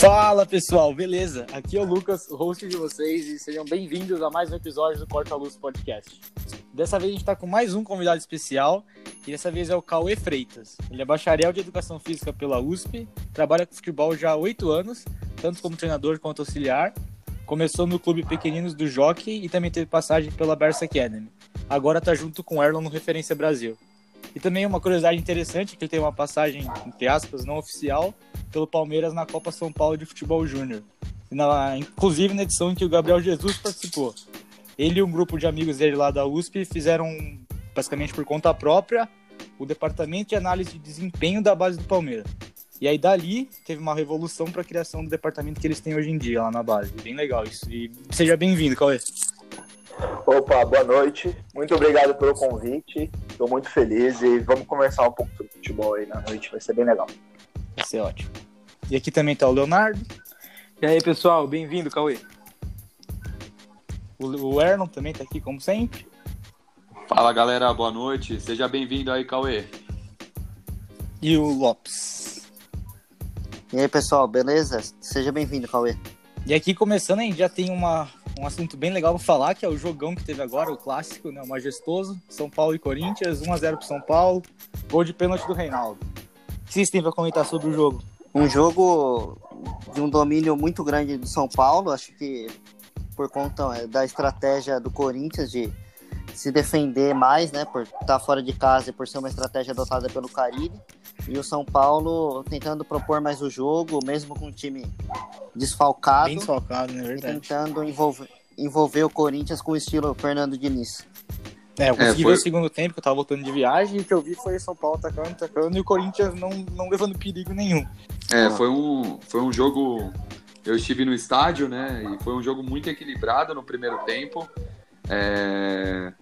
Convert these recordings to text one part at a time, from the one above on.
Fala pessoal, beleza? Aqui é o Lucas, host de vocês, e sejam bem-vindos a mais um episódio do Corta Luz Podcast. Dessa vez a gente está com mais um convidado especial, e dessa vez é o Cauê Freitas. Ele é bacharel de Educação Física pela USP, trabalha com futebol já há oito anos, tanto como treinador quanto auxiliar. Começou no Clube Pequeninos do Jockey e também teve passagem pela Berça Academy. Agora está junto com o Erlon no Referência Brasil. E também uma curiosidade interessante, que ele tem uma passagem, entre aspas, não oficial, pelo Palmeiras na Copa São Paulo de Futebol Júnior. Na, inclusive na edição em que o Gabriel Jesus participou. Ele e um grupo de amigos dele lá da USP fizeram, basicamente por conta própria, o departamento de análise de desempenho da base do Palmeiras. E aí dali teve uma revolução para a criação do departamento que eles têm hoje em dia lá na base. Bem legal isso. E seja bem-vindo, Cauê. Opa, boa noite. Muito obrigado pelo convite. Estou muito feliz e vamos conversar um pouco sobre futebol aí na noite. Vai ser bem legal. Vai ser ótimo. E aqui também está o Leonardo. E aí, pessoal, bem-vindo, Cauê. O, Erlon também está aqui, como sempre. Fala, galera, boa noite. Seja bem-vindo aí, Cauê. E o Lopes. E aí, pessoal, beleza? Seja bem-vindo, Cauê. E aqui, começando, a gente já tem uma, um assunto bem legal para falar, que é o jogão que teve agora, o clássico, né, o majestoso, São Paulo e Corinthians, 1x0 pro São Paulo, gol de pênalti do Reinaldo. O que vocês têm para comentar sobre o jogo? Um jogo de um domínio muito grande do São Paulo, acho que por conta é, da estratégia do Corinthians de se defender mais, né, por estar fora de casa e por ser uma estratégia adotada pelo Caribe. E o São Paulo tentando propor mais o jogo, mesmo com o time desfalcado. Bem desfalcado, né? E Verdade. tentando envolver, envolver o Corinthians com o estilo Fernando Diniz. É, eu consegui É, foi- ver o segundo tempo, que eu tava voltando de viagem, e o que eu vi foi São Paulo atacando, atacando, e o Corinthians não, não levando perigo nenhum. É, foi um, foi um jogo. Eu estive no estádio, né? E foi um jogo muito equilibrado no primeiro tempo. É,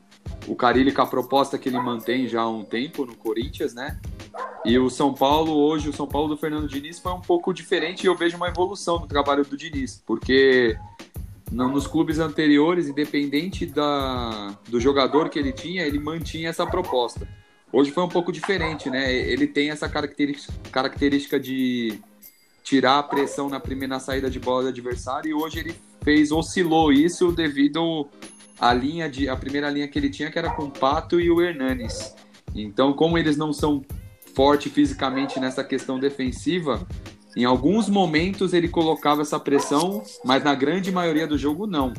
o Carilli com a proposta que ele mantém já há um tempo no Corinthians, né? E o São Paulo, hoje, o São Paulo do Fernando Diniz foi um pouco diferente e eu vejo uma evolução no trabalho do Diniz, porque no- nos clubes anteriores, independente da, do jogador que ele tinha, ele mantinha essa proposta. Hoje foi um pouco diferente, né? Ele tem essa característica, característica de tirar a pressão na primeira saída de bola do adversário e hoje ele fez oscilou isso devido à linha de a primeira linha que ele tinha que era com o Pato e o Hernanes. Então, como eles não são fortes fisicamente nessa questão defensiva, em alguns momentos ele colocava essa pressão, mas na grande maioria do jogo não.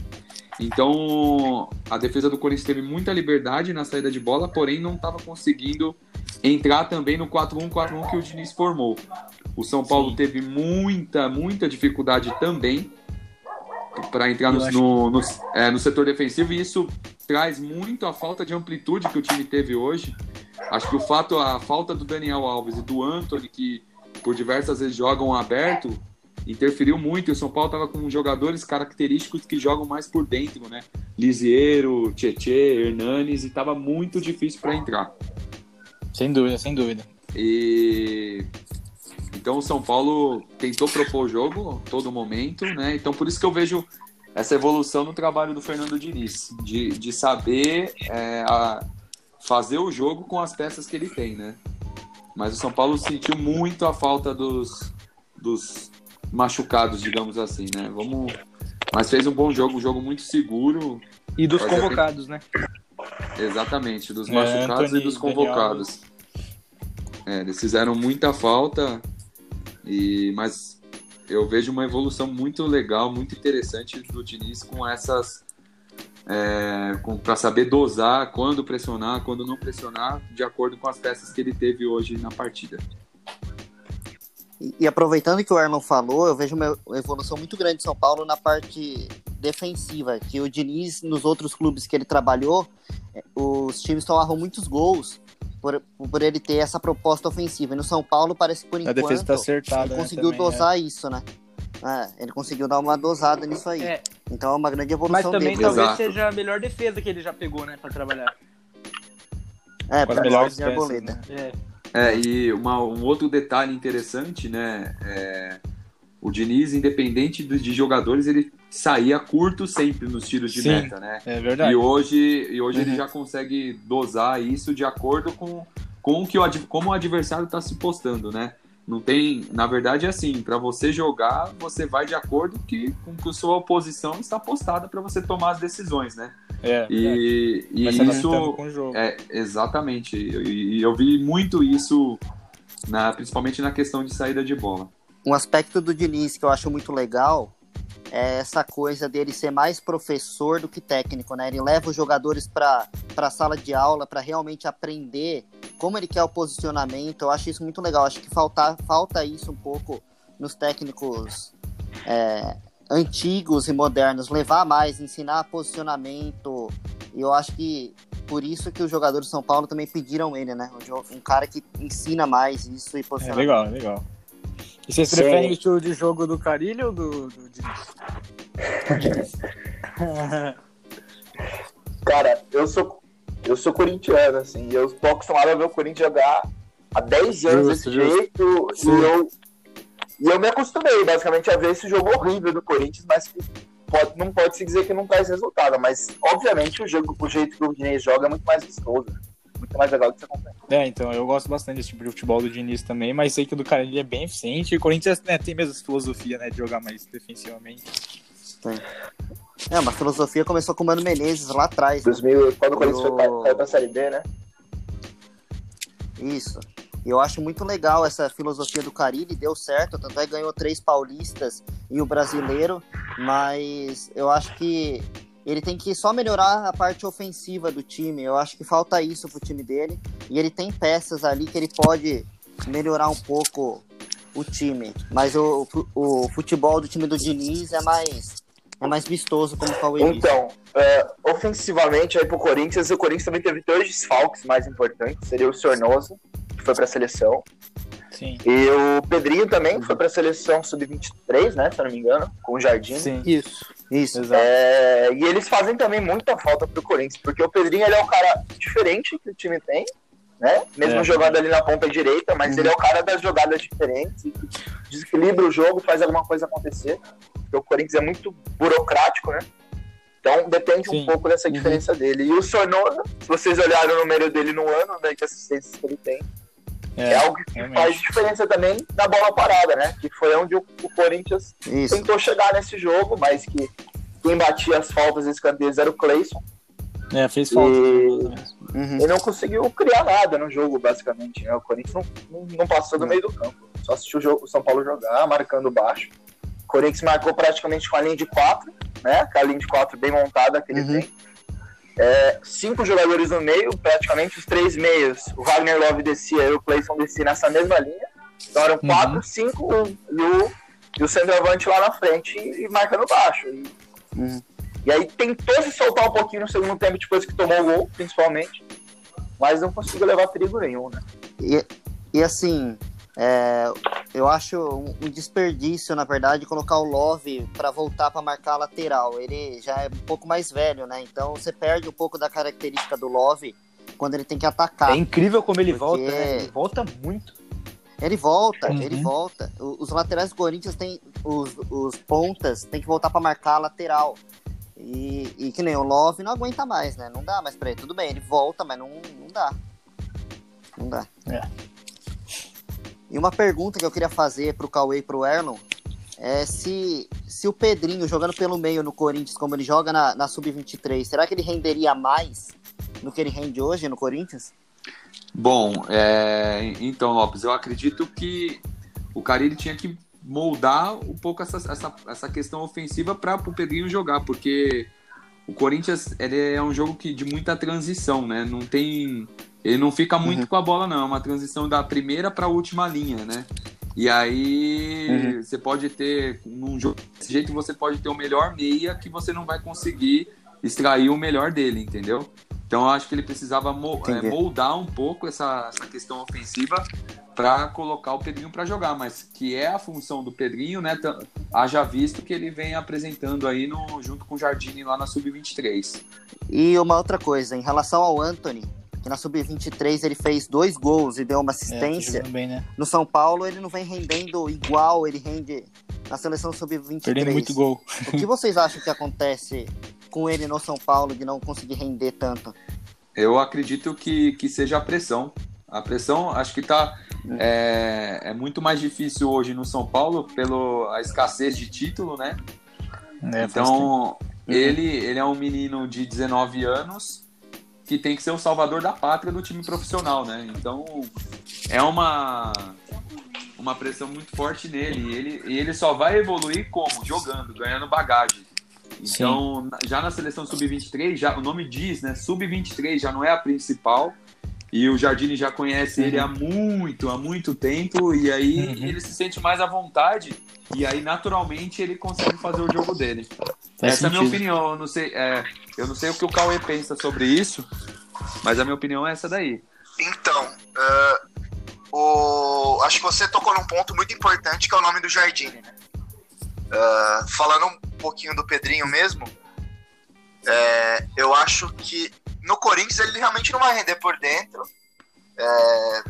Então, a defesa do Corinthians teve muita liberdade na saída de bola, porém não estava conseguindo entrar também no 4-1-4-1 que o Diniz formou. O São Paulo Sim. teve muita, muita dificuldade também para entrar no, no, no- é, no setor defensivo e isso traz muito a falta de amplitude que o time teve hoje. Acho que o fato, a falta do Daniel Alves e do Anthony, que por diversas vezes jogam aberto, interferiu muito. E o São Paulo estava com jogadores característicos que jogam mais por dentro, né? Lisieiro, Tietê, Hernanes, e estava muito difícil para entrar. Sem dúvida, sem dúvida. E então o São Paulo tentou propor o jogo a todo momento, né? Então por isso que eu vejo essa evolução no trabalho do Fernando Diniz, de, de saber é, a- fazer o jogo com as peças que ele tem, né? Mas o São Paulo sentiu muito a falta dos, dos machucados, digamos assim, né? Vamos, mas fez um bom jogo, um jogo muito seguro, E dos Pode convocados, né? Exatamente, dos É, machucados Anthony, e dos Daniel convocados. É, eles fizeram muita falta, e mas eu vejo uma evolução muito legal, muito interessante do Diniz com essas. É, para saber dosar quando pressionar, quando não pressionar, de acordo com as peças que ele teve hoje na partida. E, e aproveitando que o Erlon falou, eu vejo uma evolução muito grande de São Paulo na parte defensiva, que o Diniz, nos outros clubes que ele trabalhou, os times tomavam muitos gols por, por ele ter essa proposta ofensiva. E no São Paulo parece que por A enquanto defesa tá acertada. ele né, conseguiu também, dosar isso, né? É, ele conseguiu dar uma dosada nisso aí. É, Então é uma grande mas evolução também dele. talvez Exato. seja a melhor defesa que ele já pegou, né, pra trabalhar. É, pra melhores de Arboleda. né? É. É, e uma- um outro detalhe interessante, né? é, o Diniz, independente de jogadores, ele saía curto sempre nos tiros de Sim. meta, né? É verdade. E hoje, e hoje Uhum. ele já consegue dosar isso de acordo com, com o que o, como o adversário está se postando, né? Não tem, na verdade é assim, para você jogar, você vai de acordo que, com que a sua oposição está postada para você tomar as decisões, né? É, E, e se adaptando isso com o jogo. é exatamente. E eu vi muito isso, na, principalmente na questão de saída de bola. Um aspecto do Diniz que eu acho muito legal é essa coisa dele ser mais professor do que técnico, né? Ele leva os jogadores para a sala de aula para realmente aprender como ele quer o posicionamento. Eu acho isso muito legal. Acho que falta, falta isso um pouco nos técnicos é, antigos e modernos, levar mais, ensinar posicionamento. E eu acho que por isso que os jogadores de São Paulo também pediram ele, né? Um cara que ensina mais isso e É posicionamento. legal, é legal. E vocês Sim. preferem o estilo de jogo do Carilho ou do, do Diniz? Cara, eu sou, eu sou corintiano, assim, e eu tô acostumado a ver o Corinthians jogar há 10 anos Justo, desse justo. jeito, Sim. e eu, e eu me acostumei, basicamente, a ver esse jogo horrível do Corinthians, mas que pode, não pode se dizer que não traz resultado, mas, obviamente, o, jogo, o jeito que o Diniz joga é muito mais vistoso, muito mais legal de se acompanhar. É, então, eu gosto bastante desse tipo de futebol do Diniz também, mas sei que o do Carilho é bem eficiente. E o Corinthians né, tem mesmo essa filosofia, né, de jogar mais defensivamente. É, uma filosofia começou com o Mano Menezes lá atrás. né? 2000, quando o Corinthians foi pra, Eu- foi pra Série B, né? Isso. E eu acho muito legal essa filosofia do Carilli, deu certo, tanto é que ganhou três paulistas e o brasileiro, mas eu acho que ele tem que só melhorar a parte ofensiva do time. Eu acho que falta isso pro time dele. E ele tem peças ali que ele pode melhorar um pouco o time. Mas o, o futebol do time do Diniz é mais, é mais vistoso, como o Cauê. Então, é, ofensivamente, aí pro Corinthians, o Corinthians também teve dois desfalques mais importantes. Seria o Sornosa, que foi pra seleção, Sim. e o Pedrinho também foi pra seleção sub-23, né, se eu não me engano, com o Jardim. Sim. Isso. Isso. Exato. É, e eles fazem também muita falta pro Corinthians, porque o Pedrinho ele é um cara diferente que o time tem, né? Mesmo É. jogando ali na ponta direita, mas Uhum. ele é o cara das jogadas diferentes, e que desequilibra o jogo, faz alguma coisa acontecer. Porque o Corinthians é muito burocrático, né? Então depende um Sim. pouco dessa Uhum. diferença dele. E o Sornosa, se vocês olharem o número dele no ano, né, de assistências que ele tem, é, É, algo que realmente. faz diferença também na bola parada, né? Que foi onde o, o Corinthians Isso. tentou chegar nesse jogo, mas que quem batia as faltas e escanteios era o Cleison. É, fez falta. E- mesmo. Uhum. E não conseguiu criar nada no jogo, basicamente. Né? O Corinthians não, não, não passou do meio do campo. Só assistiu o, jogo, o São Paulo jogar, marcando baixo. O Corinthians marcou praticamente com a linha de quatro, né? Com a linha de quatro bem montada que ele Uhum. tem. É, cinco jogadores no meio, praticamente os três meios. O Wagner Love descia e o Cleison descia nessa mesma linha. Então eram quatro, Uhum. cinco, um. E o, e o centroavante lá na frente e, e marcando baixo. E, Uhum. e aí tentou se soltar um pouquinho no segundo tempo, depois que tomou o gol, principalmente. Mas não conseguiu levar perigo nenhum, né? E, e assim, é, eu acho um, desperdício, na verdade, colocar o Love para voltar para marcar a lateral. Ele já é um pouco mais velho, né? Então você perde um pouco da característica do Love quando ele tem que atacar. É incrível como ele Porque- volta, né? Ele volta muito. Ele volta, Uhum. ele volta. Os laterais do Corinthians tem os, os pontas tem que voltar para marcar a lateral. E, e que nem o Love não aguenta mais, né? Não dá mais pra ele. Tudo bem, ele volta, mas não, não dá. Não dá. É. E uma pergunta que eu queria fazer pro Cauê e pro Erlon é se, se o Pedrinho jogando pelo meio no Corinthians, como ele joga na, na Sub-23, será que ele renderia mais do que ele rende hoje no Corinthians? Bom, é, então, Lopes, eu acredito que o Carilli tinha que moldar um pouco essa, essa, essa questão ofensiva para o Pedrinho jogar, porque o Corinthians é um jogo que, de muita transição, né? Não tem. Ele não fica muito com a bola, não. É uma transição da primeira para a última linha, né? E aí você pode ter, num jogo desse jeito, você pode ter o melhor meia que você não vai conseguir extrair o melhor dele, entendeu? Então eu acho que ele precisava mo- é, moldar um pouco essa, essa questão ofensiva para colocar o Pedrinho para jogar, mas que é a função do Pedrinho, né? Haja visto que ele vem apresentando aí no, junto com o Jardine lá na Sub-23. E uma outra coisa, em relação ao Anthony, que na Sub-23 ele fez dois gols e deu uma É, tá assistência. jogando bem, né? no São Paulo ele não vem rendendo igual ele rende na seleção Sub-23. Perdendo muito gol. O que vocês acham que acontece com ele no São Paulo de não conseguir render tanto? Eu acredito que, que seja a pressão. A pressão, acho que tá. é, é muito mais difícil hoje no São Paulo pela escassez de título, né? É. Então, ele, ele é um menino de 19 anos que tem que ser o salvador da pátria do time profissional, né? Então, é uma uma pressão muito forte nele. E ele, e ele só vai evoluir como? Jogando, ganhando bagagem. Então, na- já na seleção sub-23, já o nome diz, né? Sub-23 já não é a principal. E o Jardine já conhece ele há muito, há muito tempo. E aí Uhum. ele se sente mais à vontade. E aí, naturalmente, ele consegue fazer o jogo dele. Faz Essa é a minha sentido. opinião. Eu não, sei, é, eu não sei o que o Cauê pensa sobre isso, mas a minha opinião é essa daí. Então, ah, o... acho que você tocou num ponto muito importante que é o nome do Jardine, né? Ah, falando um pouquinho do Pedrinho mesmo, é, eu acho que no Corinthians ele realmente não vai render por dentro. é,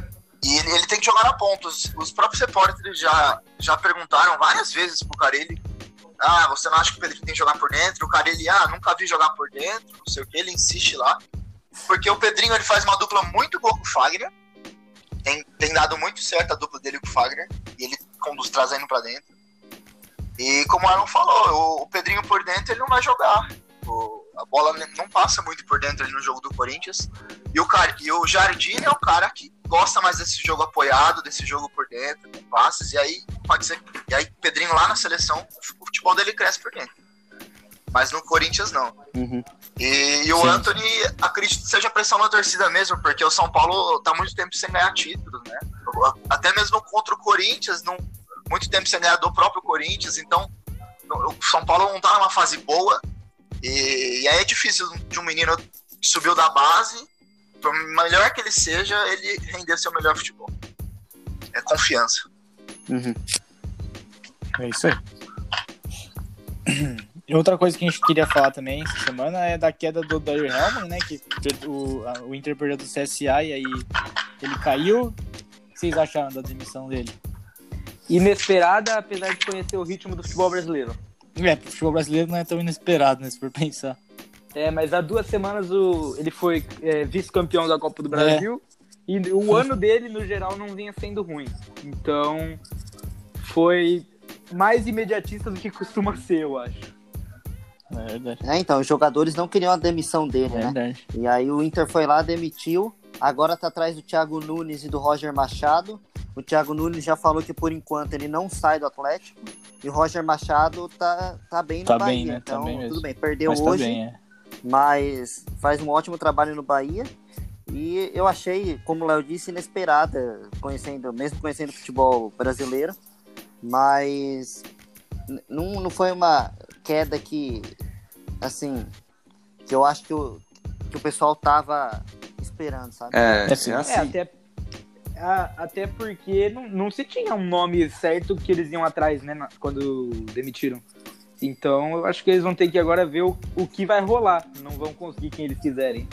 e ele, ele tem que jogar na ponta. Os, os próprios repórteres já, já perguntaram várias vezes pro Carelli. Ah, você não acha que o Pedrinho tem que jogar por dentro? O Carelli, ah, nunca vi jogar por dentro, não sei o que, ele insiste lá. Porque o Pedrinho ele faz uma dupla muito boa com o Fagner. Tem, tem dado muito certo a dupla dele com o Fagner. E ele conduz trazendo pra dentro. E como o Aaron falou, o, o Pedrinho por dentro ele não vai jogar. O- a bola não passa muito por dentro ali no jogo do Corinthians. E o, cara, e o Jardim é o cara que gosta mais desse jogo apoiado, desse jogo por dentro, com passes. E aí pode ser. E aí Pedrinho lá na seleção, o futebol dele cresce por dentro. Mas no Corinthians não. Uhum. E, e o Sim. Anthony, acredito que seja pressão na torcida mesmo, porque o São Paulo tá muito tempo sem ganhar títulos, né? Até mesmo contra o Corinthians, não, muito tempo sem ganhar do próprio Corinthians, então o São Paulo não tá numa fase boa. E, e aí é difícil de um menino que subiu da base, por melhor que ele seja, ele render seu melhor futebol. É confiança. Uhum. É isso aí. E outra coisa que a gente queria falar também essa semana é da queda do Dario Helman, né? Que o, a- o Inter perdeu do CSA e aí ele caiu. O que vocês acharam da demissão dele? Inesperada, apesar de conhecer o ritmo do futebol brasileiro. É, pro futebol brasileiro não é tão inesperado, né? Se for pensar. É, mas há duas semanas o, ele foi é, vice-campeão da Copa do Brasil e o ano dele, no geral, não vinha sendo ruim. Então, foi mais imediatista do que costuma ser, eu acho. É verdade. É, então, os jogadores não queriam a demissão dele, É né? verdade. E aí o Inter foi lá, demitiu. Agora tá atrás do Thiago Nunes e do Roger Machado. O Thiago Nunes já falou que por enquanto ele não sai do Atlético. E o Roger Machado tá, tá bem no Tá Bahia. bem, né? Tá Então, bem mesmo. tudo bem, perdeu Mas tá hoje, bem, é. mas faz um ótimo trabalho no Bahia. E eu achei, como o Léo disse, inesperada, conhecendo, mesmo conhecendo o futebol brasileiro. Mas não, não foi uma queda que, assim, que eu acho que o, que o pessoal tava esperando, sabe? É, É assim. é assim. É, até, a- até porque não, não se tinha um nome certo que eles iam atrás, né, na- quando demitiram. Então eu acho que eles vão ter que agora ver o, o que vai rolar. Não vão conseguir quem eles quiserem.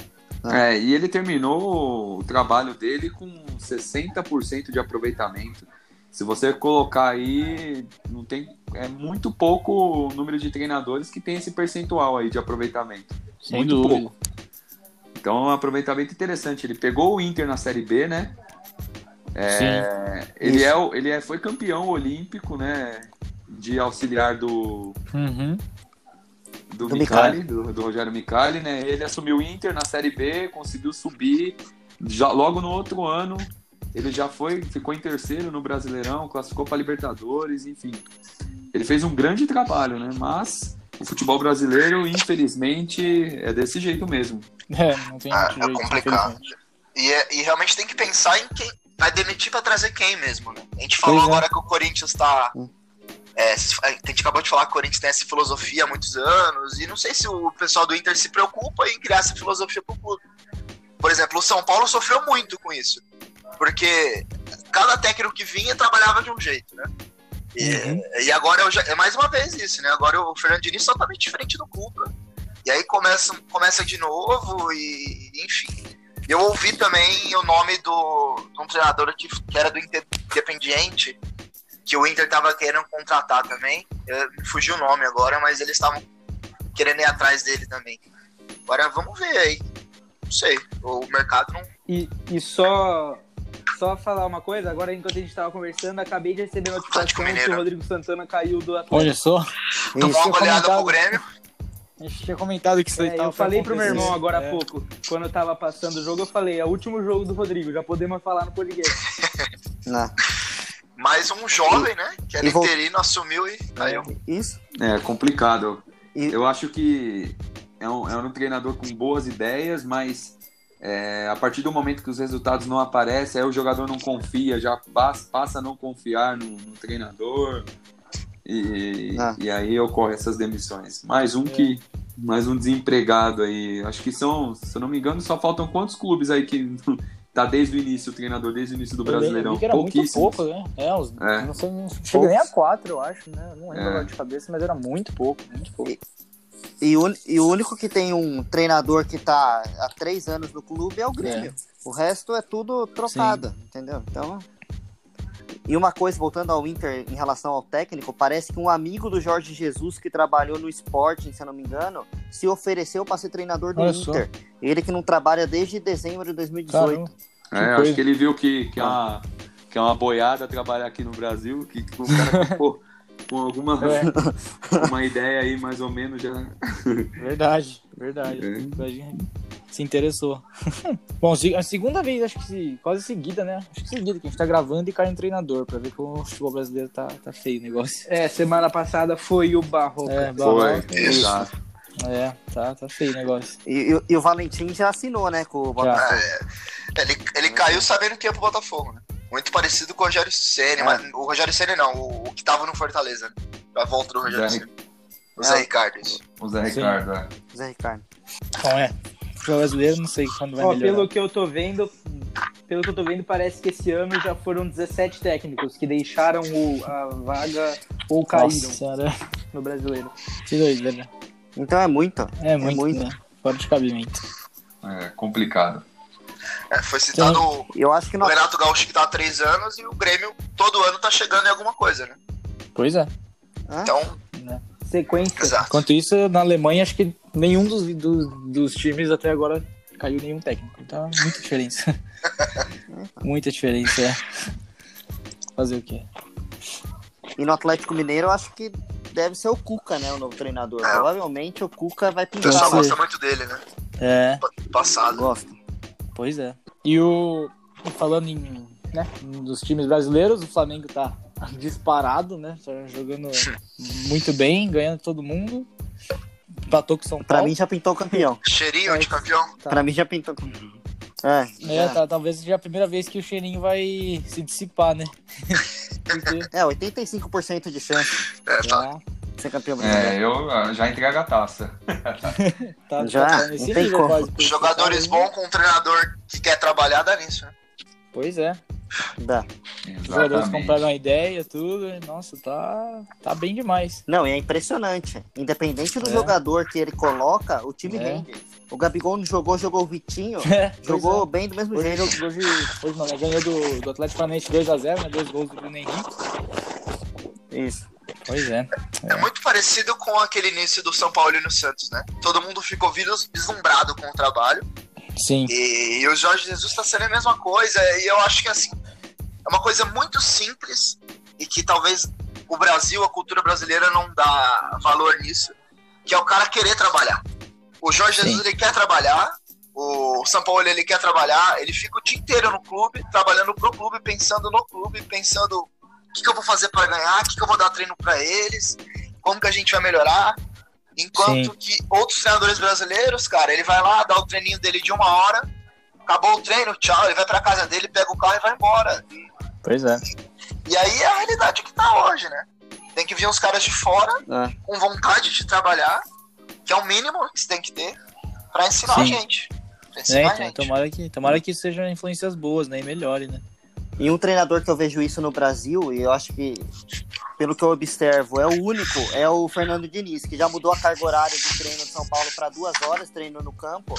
É, e ele terminou o trabalho dele com 60% de aproveitamento. Se você colocar aí, não tem, é muito pouco o número de treinadores que tem esse percentual aí de aproveitamento. Sem muito dúvida. pouco. Então, é um aproveitamento interessante. Ele pegou o Inter na Série B, né? É, ele, é, ele é, foi campeão olímpico, né? De auxiliar do, Uhum. do, Do Micali, do, do Rogério Micali, né? Ele assumiu o Inter na Série B, conseguiu subir. Já, logo no outro ano, ele já foi, ficou em terceiro no Brasileirão, classificou para Libertadores, enfim. Ele fez um grande trabalho, né? Mas o futebol brasileiro, infelizmente, é desse jeito mesmo. É, não tem Ah, é jeito, complicado. infelizmente. E, é- e realmente tem que pensar em quem vai demitir pra trazer quem mesmo, né? A gente falou Pois é. agora que o Corinthians tá. É, a gente acabou de falar que o Corinthians tem essa filosofia há muitos anos, e não sei se o pessoal do Inter se preocupa em criar essa filosofia pro clube. Por exemplo, o São Paulo sofreu muito com isso. Porque cada técnico que vinha trabalhava de um jeito, né? E, Uhum. e agora é o- é mais uma vez isso, né? Agora o Fernando Diniz é totalmente diferente do Cuca. E aí começa, começa de novo e enfim. Eu ouvi também o nome do, de um treinador que, que era do Inter- Independiente, que o Inter tava querendo contratar também. Eu, me fugiu o nome agora, mas eles estavam querendo ir atrás dele também. Agora vamos ver aí. Não sei. O mercado não. E, e só só falar uma coisa, agora enquanto a gente tava conversando, acabei de receber notificação que o Rodrigo Santana caiu do Atlético. Olha só, Tomou Isso. uma goleada pro Grêmio. A gente tinha comentado que isso aí É, tava eu falei pro meu irmão agora É. há pouco, quando eu tava passando o jogo, eu falei, é o último jogo do Rodrigo, já podemos falar no podcast. Não. Mais um jovem, né? Que era E vol- interino, assumiu e caiu. Isso. É complicado. E- Eu acho que é um, é um treinador com boas ideias, mas é, a partir do momento que os resultados não aparecem, aí o jogador não confia, já passa, passa a não confiar no, no treinador. E, Ah. e aí ocorre essas demissões. Mais um que. Mais um desempregado aí. Acho que são, se eu não me engano, só faltam quantos clubes aí que tá desde o início, o treinador desde o início do Eu Brasileirão? era muito pouco, né? É, uns, É. não sei, não chega nem a quatro, eu acho, né? Não lembro É. agora de cabeça, mas era muito pouco, muito pouco. E, o- e o único que tem um treinador que tá há três anos no clube é o Grêmio. O resto é tudo trocado, entendeu? Então. E uma coisa, voltando ao Inter em relação ao técnico, parece que um amigo do Jorge Jesus que trabalhou no Sporting, se eu não me engano, se ofereceu para ser treinador do Olha só. Inter. Ele que não trabalha desde dezembro de 2018. Caramba. É, acho que ele viu que, que, é uma, que é uma boiada trabalhar aqui no Brasil, que, que o cara ficou com alguma É. uma ideia aí mais ou menos já. Verdade, verdade. É. Se interessou. Bom, a segunda vez, acho que se- quase seguida, né? Acho que seguida que a gente tá gravando e cai um treinador pra ver como o futebol brasileiro tá, tá feio o negócio. É, semana passada foi o Barroca. É, Foi, Barroca. exato. É, tá, tá feio o negócio. E, e- e o Valentim já assinou, né, com o Botafogo. Ele, ele caiu sabendo que ia pro Botafogo, né? Muito parecido com o Rogério Ceni, É. mas o Rogério Ceni não, o, o que tava no Fortaleza. Né? A volta do Rogério Ceni. O Zé É. Ricardo, isso. O Zé. Ricardo, é. Zé Ricardo. Bom, é. Futebol brasileiro, não sei quando vai Ó, melhorar. pelo que eu tô vendo, pelo que eu tô vendo, parece que esse ano já foram 17 técnicos que deixaram o- a vaga ou Nossa caíram senhora, no brasileiro. que doideira. Então é muito. É muito, muito. né? Fora de cabimento. É complicado. É, foi citado o Eu acho que o não. Renato Gaúcho que tá há três anos e o Grêmio todo ano tá chegando em alguma coisa, né? Pois é. Hã? Então, Sequência. exato. Enquanto isso, na Alemanha, acho que nenhum dos, dos, dos times até agora caiu nenhum técnico. Então, muita diferença. muita diferença, é. Fazer o quê? E no Atlético Mineiro, eu acho que deve ser o Cuca, né? O novo treinador. É. Provavelmente o Cuca vai O pintar. pessoal Sim. gosta muito dele, né? É, Pa- Passado. Gosta. pois é. E o. Falando em. Né, dos times brasileiros, o Flamengo tá disparado, né? Tá jogando muito bem, ganhando todo mundo. Empatou com São Pra Paulo. mim já pintou campeão. Cheirinho de campeão. Tá. Pra mim já pintou campeão. É, É, já. tá, talvez seja a primeira vez que o cheirinho vai se dissipar, né? Porque é 85% de chance É, tá. de ser campeão brasileiro. É, eu ah, já entrego a taça. tá, Já, tá nesse não tem nível como. quase. Jogadores bons com um treinador que quer trabalhar dá nisso, né? Pois é. Dá. Os jogadores Exatamente. compraram a ideia, tudo. e, Nossa, tá, tá bem demais. Não, e é impressionante. Independente do É. jogador que ele coloca, o time É. rende. O Gabigol não jogou, jogou o Vitinho. É, jogou é. bem do mesmo Hoje, jeito. hoje, hoje não, ganhou do, do Atlético Paranaense 2x0, né? Dois gols do Bruno Henrique. Isso. Pois é. É. muito parecido com aquele início do São Paulo e no Santos, né? Todo mundo ficou vis- vislumbrado com o trabalho. Sim. E, e o Jorge Jesus tá sendo a mesma coisa. E eu acho que assim, é uma coisa muito simples e que talvez o Brasil, a cultura brasileira não dá valor nisso, que é o cara querer trabalhar. O Jorge Sim. Jesus ele quer trabalhar, o São Paulo ele quer trabalhar, ele fica o dia inteiro no clube, trabalhando pro clube, pensando no clube, pensando o que, que eu vou fazer para ganhar, o que, que eu vou dar treino para eles, como que a gente vai melhorar. Enquanto que outros treinadores brasileiros, cara, ele vai lá, dá o treininho dele de uma hora, acabou o treino, tchau, ele vai pra casa dele, pega o carro e vai embora. Pois é. e aí é a realidade que tá hoje, né? Tem que vir uns caras de fora, É. com vontade de trabalhar, que é o mínimo que você tem que ter, pra ensinar a Sim. gente. Pra É, ensinar a então, gente. tomara que, tomara que sejam influências boas, né? E melhore, né? E um treinador que eu vejo isso no Brasil, e eu acho que, pelo que eu observo, é o único, é o Fernando Diniz, que já mudou a carga horária do treino de São Paulo para duas horas treino no campo.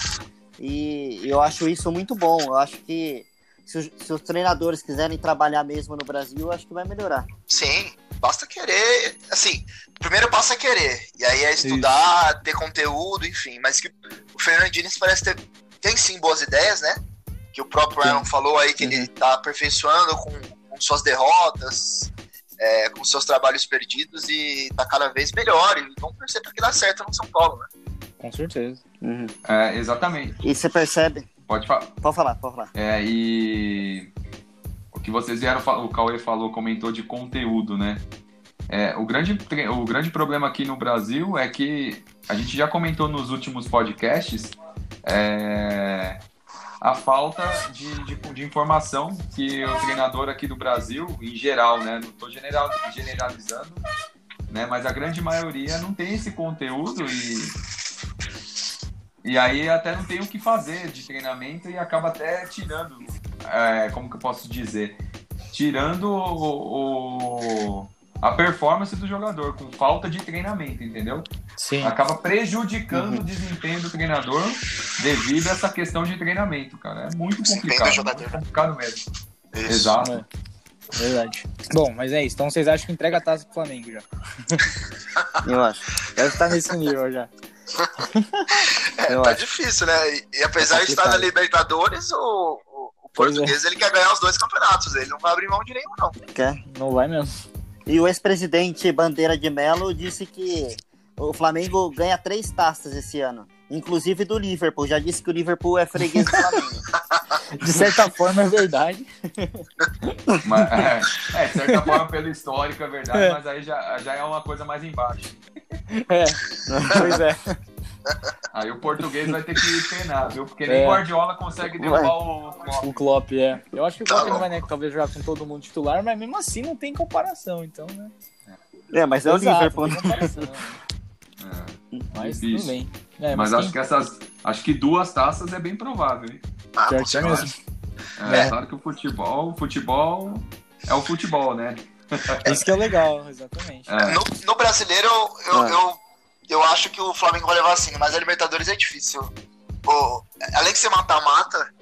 E eu acho isso muito bom. Eu acho que se os, se os treinadores quiserem trabalhar mesmo no Brasil, eu acho que vai melhorar. Sim, basta querer. Assim, o primeiro passo é querer. E aí é estudar, ter conteúdo, enfim. Mas que o Fernando Diniz parece ter. Tem sim boas ideias, né? que o próprio. Aaron falou aí que ele tá aperfeiçoando com, com suas derrotas, é, com seus trabalhos perdidos e tá cada vez melhor. E vamos torcer pra que dá certo no São Paulo, né? Com certeza. Uhum. É, exatamente. E você percebe. Pode falar. Pode falar, pode falar. É, e o que vocês vieram, o Cauê falou, comentou de conteúdo, né? É, o, grande, o grande problema aqui no Brasil é que a gente já comentou nos últimos podcasts é, a falta de, de, de informação que o treinador aqui do Brasil, em geral, né? Não estou general, generalizando, né? Mas a grande maioria não tem esse conteúdo e e aí até não tem o que fazer de treinamento e acaba até tirando, é, como que eu posso dizer, tirando o, o- a performance do jogador com falta de treinamento, entendeu? Sim. Acaba prejudicando Uhum. o desempenho do treinador devido a essa questão de treinamento, cara. É muito complicado, jogador. muito complicado mesmo. Isso. Exato. É. Verdade. Bom, mas é isso. Então vocês acham que entrega a taça pro Flamengo já? Eu acho. Deve estar nesse nível já. É, Eu tá acho. difícil, né? E, e apesar É de estar na. Libertadores, o, o- o é. português ele quer ganhar os dois campeonatos. Ele não vai abrir mão de nenhum, não. Quer? Não vai mesmo. E o ex-presidente Bandeira de Mello disse que o Flamengo ganha três taças esse ano. Inclusive do Liverpool. Já disse que o Liverpool é freguês do Flamengo. De certa forma é verdade. Mas, é, é, de certa forma, pelo histórico, é verdade, É. mas aí já, já é uma coisa mais embaixo. É. Pois é. Aí o português vai ter que penar, viu? Porque nem É. Guardiola consegue derrubar o Klopp. O Klopp, é. Eu acho que o Tá Klopp bom. não vai, né, talvez jogar com todo mundo titular, mas mesmo assim não tem comparação, então, né? É, mas é o Liverpool. né? É, Mas difícil. tudo bem. É, mas mas acho quem- que essas. Acho que duas taças é bem provável, hein? Ah, Pior com que é mesmo. É, É. claro que o futebol, o futebol é o futebol, né? Isso que é legal, exatamente. É, No, no brasileiro, eu, eu, Ah. eu, eu acho que o Flamengo vai levar assim, mas a Libertadores é difícil. O- além de ser mata-mata,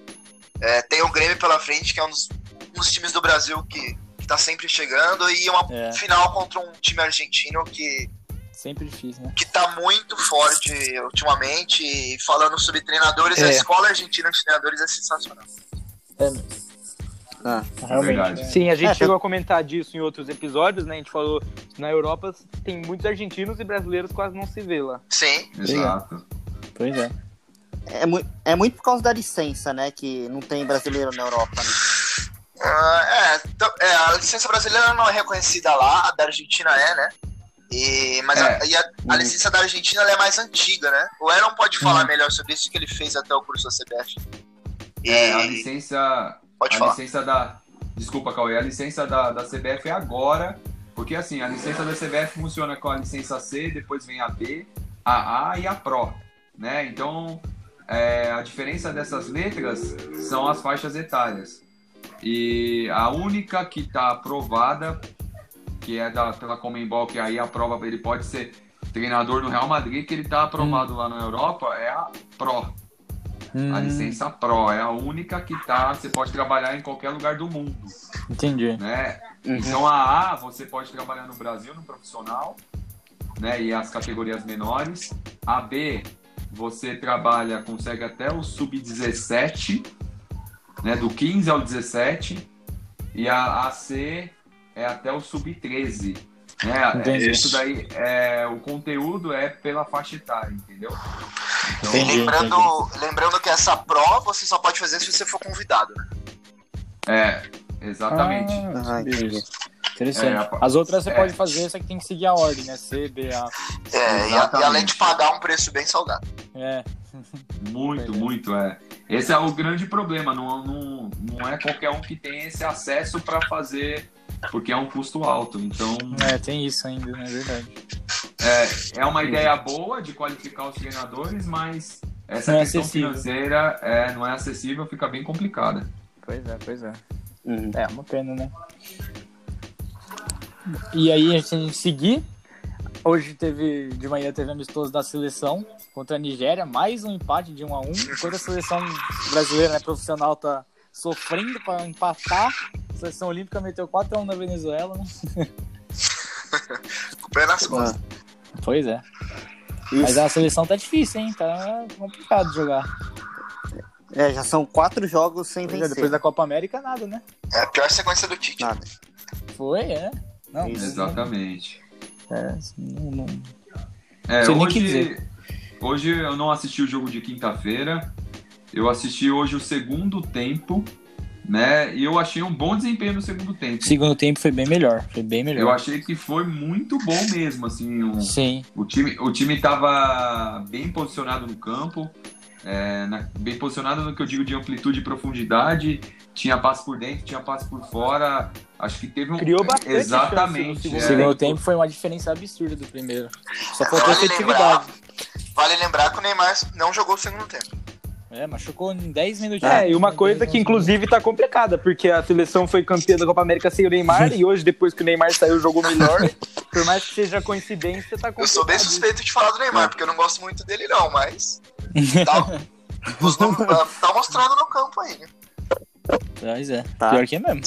é, tem o Grêmio pela frente, que é um dos, um dos times do Brasil que, que tá sempre chegando, e uma É. final contra um time argentino que, Sempre difícil, né? que tá muito forte ultimamente. E falando sobre treinadores, a É. escola argentina de treinadores é sensacional. É mesmo. Ah, Realmente. verdade. é. Sim, a gente É, chegou a comentar disso em outros episódios, né? A gente falou na Europa tem muitos argentinos e brasileiros quase não se vê lá. Sim, exato. Pois é. é, mu é muito por causa da licença, né? Que não tem brasileiro na Europa. Né? Ah, é, então, é, a licença brasileira não é reconhecida lá, a da Argentina é, né? E, mas a, É. e a, a Uhum. licença da Argentina ela é mais antiga, né? O Aaron pode falar Uhum. melhor sobre isso, que ele fez até o curso da CBF. E, É, a licença. Pode a falar. licença da. Desculpa, Cauê, a licença da, da CBF é agora, porque assim, a licença da CBF funciona com a licença C, depois vem a B, a A e a Pro, né? Então, é, a diferença dessas letras são as faixas etárias. E a única que está aprovada, que é da, pela Comembol, que aí a prova ele pode ser treinador no Real Madrid, que ele está aprovado lá na Europa, é a Pro. A Hum, licença Pro é a única que tá. Você pode trabalhar em qualquer lugar do mundo, Entendi. né? Uhum. Então a A você pode trabalhar no Brasil no profissional, né? E as categorias menores. A B você trabalha, consegue até o sub-17, né? Do 15 ao 17. E a, a C é até o sub-13. Né? Entendi. Isso daí é o conteúdo é pela faixa etária, entendeu? Então, E Entendi. lembrando, lembrando que essa Pro você só pode fazer se você for convidado, né? É, exatamente. Ah, Ah, entendi. Interessante. É, As outras você é. pode fazer, só que tem que seguir a ordem, né? C, B, A. É, e, a- e além de pagar um preço bem salgado. É. Muito, é. muito, é. Esse é o grande problema. Não, não, não é qualquer um que tem esse acesso para fazer, porque é um custo alto. Então, É, tem isso ainda, né? Verdade. É, é uma ideia boa de qualificar os treinadores, mas essa Não é questão acessível. financeira é, não é acessível, fica bem complicada. Pois é, pois é. Uhum. É, uma pena, né? E aí, a gente seguir. Hoje teve, de manhã teve amistoso da seleção contra a Nigéria, mais um empate de 1 a 1 enquanto a seleção brasileira né, profissional tá sofrendo para empatar. A seleção olímpica meteu 4 a 1 na Venezuela, né? Com o pé nas costas. Pois é. Isso. Mas a seleção tá difícil, hein? Tá complicado de jogar. É, já são quatro jogos sem Pois é, vencer. depois da Copa América, nada, né? É a pior sequência do Tite. Nada. Foi, é. Não, Isso. Exatamente. É, não, não- É, hoje, hoje eu não assisti o jogo de quinta-feira. Eu assisti hoje o segundo tempo, né? E eu achei um bom desempenho no segundo tempo. Segundo tempo foi bem melhor. Foi bem melhor. Eu achei que foi muito bom mesmo, assim. o- Sim. O time, o time tava bem posicionado no campo, é, na- bem posicionado no que eu digo de amplitude e profundidade. Tinha passe por dentro, tinha passe por fora. Acho que teve um. Criou bastante Exatamente. no O é. segundo tempo foi uma diferença absurda do primeiro. Só faltou Vale efetividade. Vale lembrar que o Neymar não jogou o segundo tempo. É, machucou em 10 minutinhos. É, e uma coisa que inclusive tá complicada, porque a seleção foi campeã da Copa América sem o Neymar, e hoje, depois que o Neymar saiu, jogou melhor. Por mais que seja coincidência, tá complicado. Eu sou bem suspeito de falar do É. Neymar, porque eu não gosto muito dele, não, mas. Tá, os tá- tá mostrando no campo aí? Pois é. Tá. Pior que é mesmo.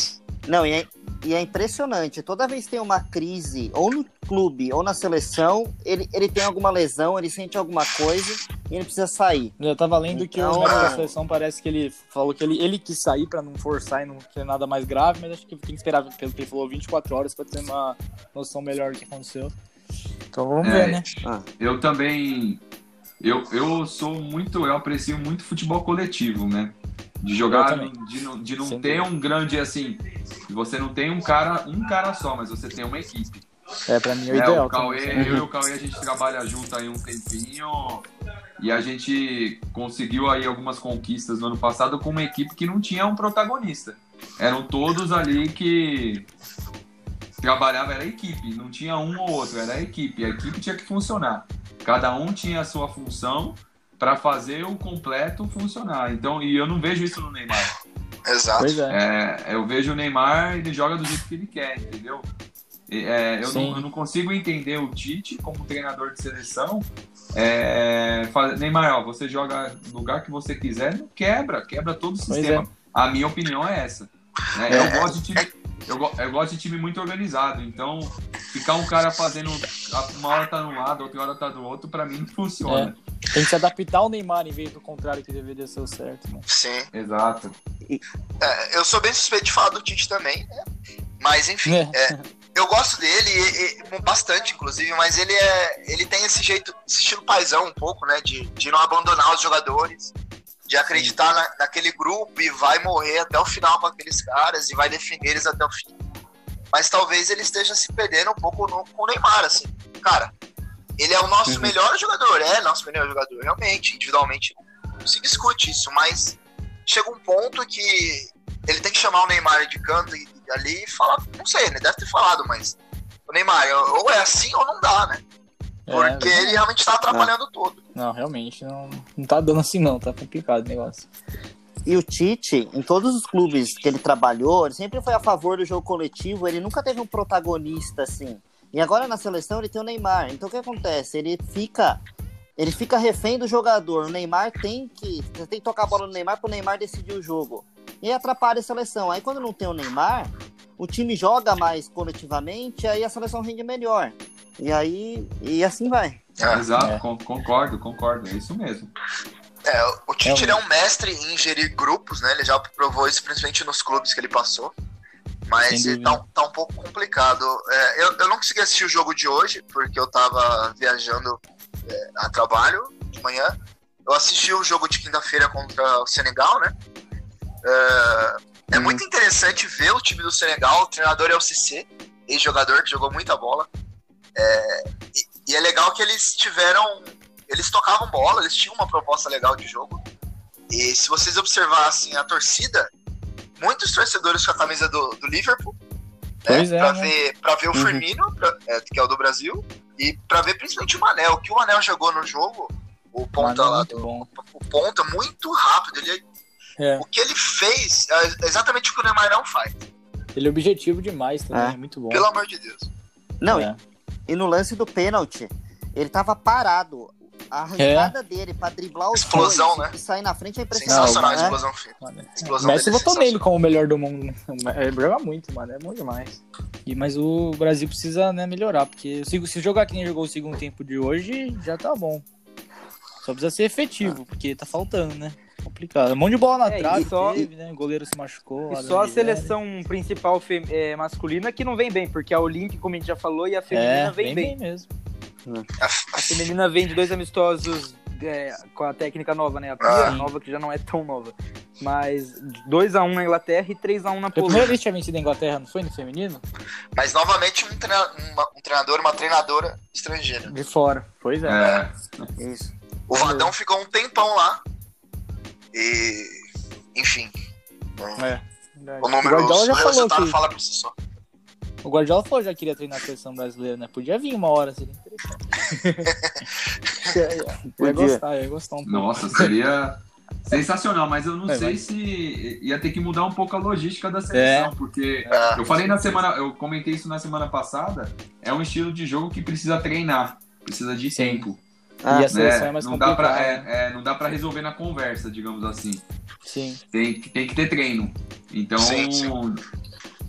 Não, e é, e é impressionante. Toda vez que tem uma crise, ou no clube, ou na seleção, ele, ele tem alguma lesão, ele sente alguma coisa e ele precisa sair. Eu tava lendo que Então, o médico da seleção parece que ele falou que ele, ele quis sair pra não forçar e não ter nada mais grave, mas acho que tem que esperar, pelo que ele falou, 24 horas pra ter uma noção melhor do que aconteceu. Então vamos É, ver, né? Eu também. Eu, eu sou muito. Eu aprecio muito futebol coletivo, né? De jogar, de não, de não Sem ter dúvida. um grande assim. Você não tem um cara, um cara só, mas você tem uma equipe. É, pra mim é o É, ideal. o Cauê, também. eu e o Cauê a gente trabalha junto aí um tempinho e a gente conseguiu aí algumas conquistas no ano passado com uma equipe que não tinha um protagonista. Eram todos ali que trabalhava era equipe, não tinha um ou outro, era a equipe. A equipe tinha que funcionar. Cada um tinha a sua função para fazer o completo funcionar. Então, e eu não vejo isso no Neymar. Exato. Pois é. É, eu vejo o Neymar, ele joga do jeito que ele quer, entendeu? E, é, eu, não, eu não consigo entender o Tite como treinador de seleção. É, fala, Neymar, ó, você joga no lugar que você quiser, não quebra, quebra todo o Pois sistema. A minha opinião é essa. né? É. Eu, gosto de time, eu, eu gosto de time muito organizado, então ficar um cara fazendo. Uma hora tá de um lado, outra hora tá do outro, pra mim não funciona. Tem que se adaptar ao Neymar em vez do contrário que deveria ser o certo, né? Sim. Exato. É, eu sou bem suspeito de falar do Tite também, né? Mas enfim, É. é, eu gosto dele e- e- bastante, inclusive, mas ele é. Ele tem esse jeito, esse estilo paizão um pouco, né? De, de não abandonar os jogadores, de acreditar na- naquele grupo e vai morrer até o final com aqueles caras e vai defender eles até o fim. Mas talvez ele esteja se perdendo um pouco no- com o Neymar, assim. Cara, ele é o nosso Uhum. melhor jogador, é nosso melhor jogador, realmente, individualmente. Não se discute isso, mas chega um ponto que ele tem que chamar o Neymar de canto e, e ali e falar, não sei, né? Deve ter falado, mas o Neymar, ou é assim ou não dá, né? É, Porque ele realmente tá atrapalhando tudo. Não, realmente, não, não tá dando assim não, tá complicado o negócio. E o Tite, em todos os clubes que ele trabalhou, ele sempre foi a favor do jogo coletivo, ele nunca teve um protagonista assim. E agora na seleção ele tem o Neymar. Então o que acontece? Ele fica ele fica refém do jogador. O Neymar tem que você tem que tocar a bola no Neymar para o Neymar decidir o jogo. E atrapalha a seleção. Aí quando não tem o Neymar, o time joga mais coletivamente, aí a seleção rende melhor. E aí e assim vai. É. Exato, É. con- concordo, concordo. É isso mesmo. É, o Tite ele é um mestre em gerir grupos, né? Ele já provou isso principalmente nos clubes que ele passou. Mas tá, tá um pouco complicado. É, eu, eu não consegui assistir o jogo de hoje, porque eu tava viajando é, a trabalho de manhã. Eu assisti o jogo de quinta-feira contra o Senegal, né? É, é Hum. muito interessante ver o time do Senegal. O treinador é o CC, ex-jogador que jogou muita bola. É, e, e é legal que eles tiveram. Eles tocavam bola, eles tinham uma proposta legal de jogo. E se vocês observassem a torcida, muitos torcedores com a camisa do, do Liverpool. Pois é, pra, né? ver, pra ver o Uhum. Firmino, pra- é, que é o do Brasil, e pra ver principalmente o Manel. O que o Manel jogou no jogo, o ponta é lá, do, o ponta muito rápido. Ele, É, o que ele fez é exatamente o que o Neymar não faz. ele é objetivo demais também, É. é muito bom. Pelo amor de Deus. Não, É. e no lance do pênalti, ele tava parado. A arrancada dele pra driblar os Explosão, dois né? e sair na frente é impressionante. Sensacional a né? explosão feita. Mano, Explosão o Messi é votou nele como o melhor do mundo. Ele joga muito, mano. É bom demais. E, mas o Brasil precisa né, melhorar, porque se, se jogar que nem jogou o segundo tempo de hoje, já tá bom. Só precisa ser efetivo, porque tá faltando, né? Complicado. Um monte de bola na É, trave só- teve, né? O goleiro se machucou. E só a seleção principal fe- é, masculina que não vem bem, porque a Olímpica, como a gente já falou, e a feminina É, vem bem. mesmo. A feminina vem de dois amistosos é, com a técnica nova, né? A Ah. nova que já não é tão nova. Mas 2x1 na Inglaterra e 3x1 na Foi a primeira Polônia. vez que tinha vencido a Inglaterra, não foi no feminino? Mas novamente um, treina- uma- um treinador, uma treinadora estrangeira. De fora. Pois é. É, Isso. O Vadão ficou um tempão lá. E. Enfim. É. O número, O Guardiola já falou resultado que- fala por si só. O Guardiola falou que já queria treinar a seleção brasileira, né? Podia vir uma hora, seria interessante. eu ia Podia. gostar, eu ia gostar um pouco. nossa, seria sensacional, mas eu não É, sei vai. se ia ter que mudar um pouco a logística da seleção, porque Ah, eu falei na semana, eu comentei isso na semana passada, é um estilo de jogo que precisa treinar, precisa de Sim. tempo. Ah, E a seleção né? é mais não, dá pra, complicada. é, é, não dá pra resolver na conversa, digamos assim. Sim. Tem, que- tem que ter treino. Então, Sim, sim.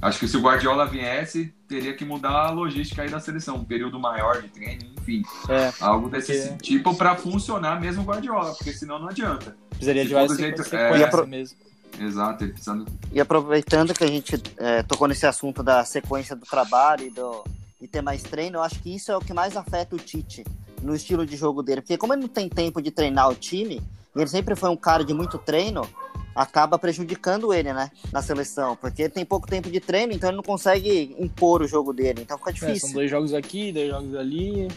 acho que se o Guardiola viesse, teria que mudar a logística aí da seleção, um período maior de treino, enfim, É. algo desse Porque- tipo pra funcionar mesmo o Guardiola, porque senão não adianta. Precisaria Se de várias jeito- é. E mesmo. Exato, ele precisando. E aproveitando que a gente é, tocou nesse assunto da sequência do trabalho e do, de ter mais treino, eu acho que isso é o que mais afeta o Tite no estilo de jogo dele. Porque como ele não tem tempo de treinar o time, e ele sempre foi um cara de muito treino, acaba prejudicando ele, né, na seleção. Porque ele tem pouco tempo de treino, então ele não consegue impor o jogo dele. Então fica É, difícil. são dois jogos aqui, dois jogos ali.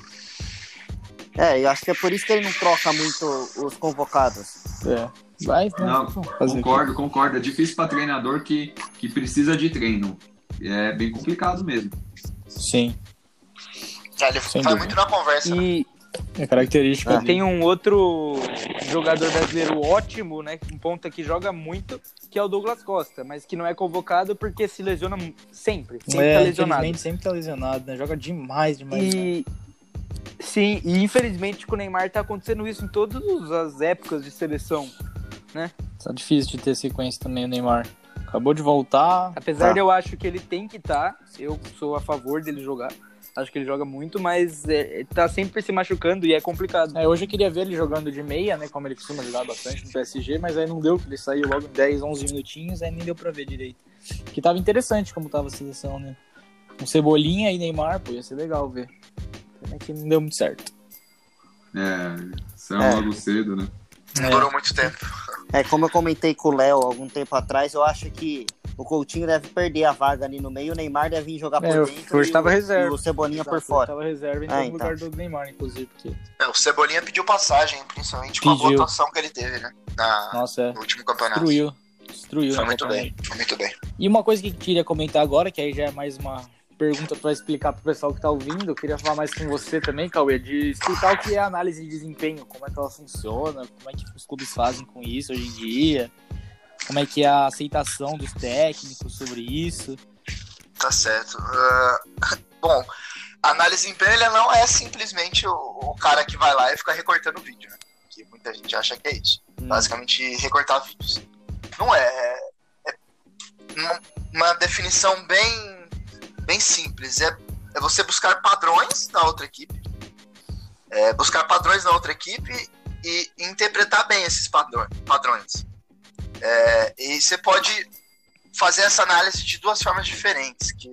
É, eu acho que é por isso que ele não troca muito os convocados. É. Vai, né? Não? Concordo, concordo. É difícil pra treinador que, que precisa de treino. É bem complicado mesmo. Sim. É, ele Sem dúvida. muito na conversa. né? E É característica Ah, tem um outro jogador brasileiro ótimo, né? Um ponta que joga muito, que é o Douglas Costa, mas que não é convocado porque se lesiona sempre. Sempre é, tá lesionado. infelizmente sempre tá lesionado, né? Joga demais, demais. E sim, e infelizmente com o Neymar tá acontecendo isso em todas as épocas de seleção. Tá difícil de ter sequência também o Neymar. Acabou de voltar. Apesar Tá. de eu acho que ele tem que estar, eu sou a favor dele jogar. Acho que ele joga muito, mas é, tá sempre se machucando e é complicado. É, hoje eu queria ver ele jogando de meia, né? Como ele costuma jogar bastante no PSG, mas aí não deu, que ele saiu logo em 10, 11 minutinhos, aí nem deu pra ver direito. Que tava interessante como tava a seleção, né? Com Cebolinha e Neymar, pô, ia ser legal ver. Pena que não deu muito certo. É, saiu É. logo cedo, né? Não É. durou muito tempo. É, como eu comentei com o Léo algum tempo atrás, eu acho que o Coutinho deve perder a vaga ali no meio, o Neymar deve vir jogar por É, dentro hoje e, tava o, reserva. e o Cebolinha por Exato, fora. Tava reserva então Ah, então. lugar do Neymar, inclusive, porque. É, o Cebolinha pediu passagem, principalmente com a Pediu. atuação que ele teve, né? Na, Nossa, é. no último campeonato. Destruiu. Destruiu. Foi né, muito bem, foi muito bem. E uma coisa que eu queria comentar agora, que aí já é mais uma pergunta para explicar pro pessoal que tá ouvindo, eu queria falar mais com você também, Cauê, de explicar o que é a análise de desempenho, como é que ela funciona, como é que os clubes fazem com isso hoje em dia, como é que é a aceitação dos técnicos sobre isso. Tá certo. Ah, bom, análise desempenho ele não é simplesmente o, o cara que vai lá e fica recortando o vídeo, né? Que muita gente acha que é isso. Hum. Basicamente, recortar vídeos. Não é. É é uma, uma definição bem, bem simples. É, é você buscar padrões na outra equipe, é buscar padrões na outra equipe e interpretar bem esses padrões. É, e você pode fazer essa análise de duas formas diferentes, que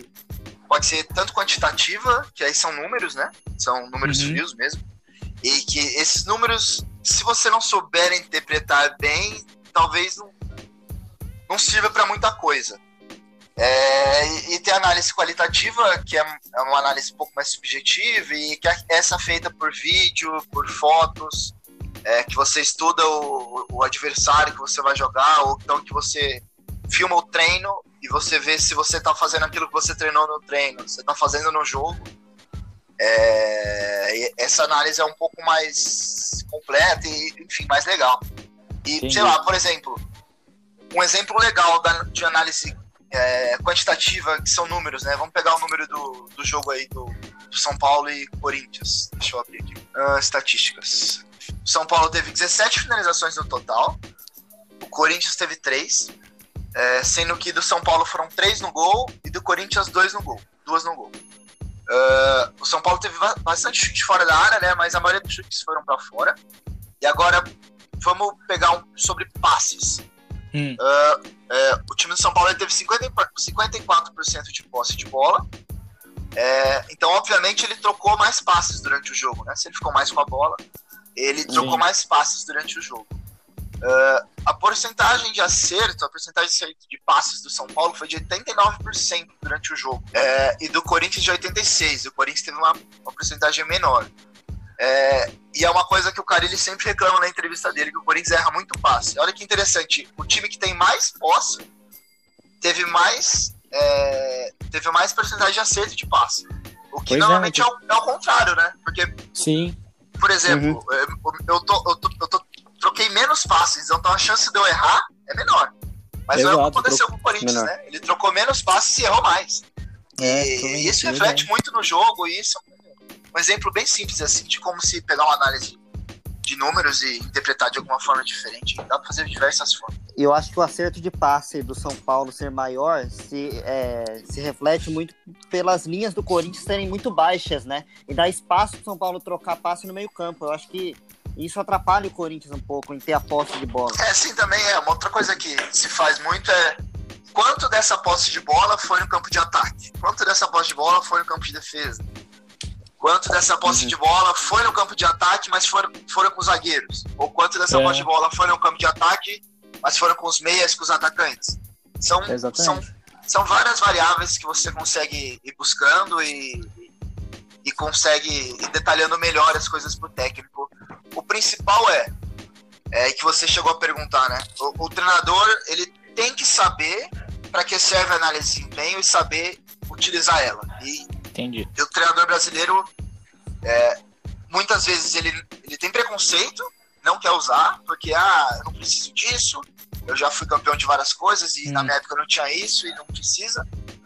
pode ser tanto quantitativa, que aí são números, né? São números Uhum. frios mesmo. E que esses números, se você não souber interpretar bem, talvez não, não sirva para muita coisa. É, e, e tem a análise qualitativa, que é, é uma análise um pouco mais subjetiva, e que é essa feita por vídeo, por fotos, é, que você estuda o, o adversário que você vai jogar, ou então que você filma o treino e você vê se você tá fazendo aquilo que você treinou no treino, você tá fazendo no jogo. É, essa análise é um pouco mais completa e, enfim, mais legal. E, Entendi. sei lá, por exemplo, um exemplo legal da- de análise é, quantitativa, que são números, né? Vamos pegar o número do, do jogo aí do, do São Paulo e Corinthians. Deixa eu abrir aqui. Ah, estatísticas. O São Paulo teve 17 finalizações no total. O Corinthians teve 3. é, sendo que do São Paulo foram 3 no gol e do Corinthians 2 no gol. Duas no gol. Ah, o São Paulo teve ba- bastante chute fora da área, né? Mas a maioria dos chutes foram para fora. E agora, vamos pegar um sobre passes. Hum. Uh, o time do São Paulo teve 50, 54% de posse de bola. Então, obviamente, ele trocou mais passes durante o jogo, né? Se ele ficou mais com a bola, ele trocou mais passes durante o jogo. Uh, a porcentagem de acerto, a porcentagem de acerto de passes do São Paulo foi de 89% durante o jogo. É, e do Corinthians de 86%. O Corinthians teve uma, uma porcentagem menor. É, e é uma coisa que o Carilli sempre reclama na entrevista dele, que o Corinthians erra muito passe. Olha que interessante, o time que tem mais posse teve mais é, teve mais porcentagem de acerto de passe. O que Pois é, normalmente é, né? o, é o contrário, né? Porque, Sim. Por exemplo, Uhum. eu, eu, tô, eu, tô, eu tô- troquei menos passes, então a chance de eu errar é menor. Mas não é o Exato, que aconteceu com o Corinthians, menor. né? Ele trocou menos passes e errou mais. É, E isso é reflete muito no jogo, e isso é um exemplo bem simples, assim, de como se pegar uma análise de números e interpretar de alguma forma diferente. Dá pra fazer de diversas formas. Eu acho que o acerto de passe do São Paulo ser maior se, é, se reflete muito pelas linhas do Corinthians serem muito baixas, né? E dá espaço pro São Paulo trocar passe no meio campo. Eu acho que isso atrapalha o Corinthians um pouco em ter a posse de bola. É, sim, também é. Uma outra coisa que se faz muito é quanto dessa posse de bola foi no campo de ataque? Quanto dessa posse de bola foi no campo de defesa? Quanto dessa posse de bola foi no campo de ataque, mas foram, foram com os zagueiros? Ou quanto dessa É. posse de bola foi no campo de ataque, mas foram com os meias, com os atacantes? São, são, Exatamente. são várias variáveis que você consegue ir buscando e, e consegue ir detalhando melhor as coisas pro técnico. O principal é, é que você chegou a perguntar, né? O, o treinador ele tem que saber para que serve a análise de desempenho e saber utilizar ela. E Entendi. e o treinador brasileiro, é, muitas vezes ele, ele tem preconceito, não quer usar, porque, ah, eu não preciso disso, eu já fui campeão de várias coisas e na Hum. minha época não tinha isso e não precisa.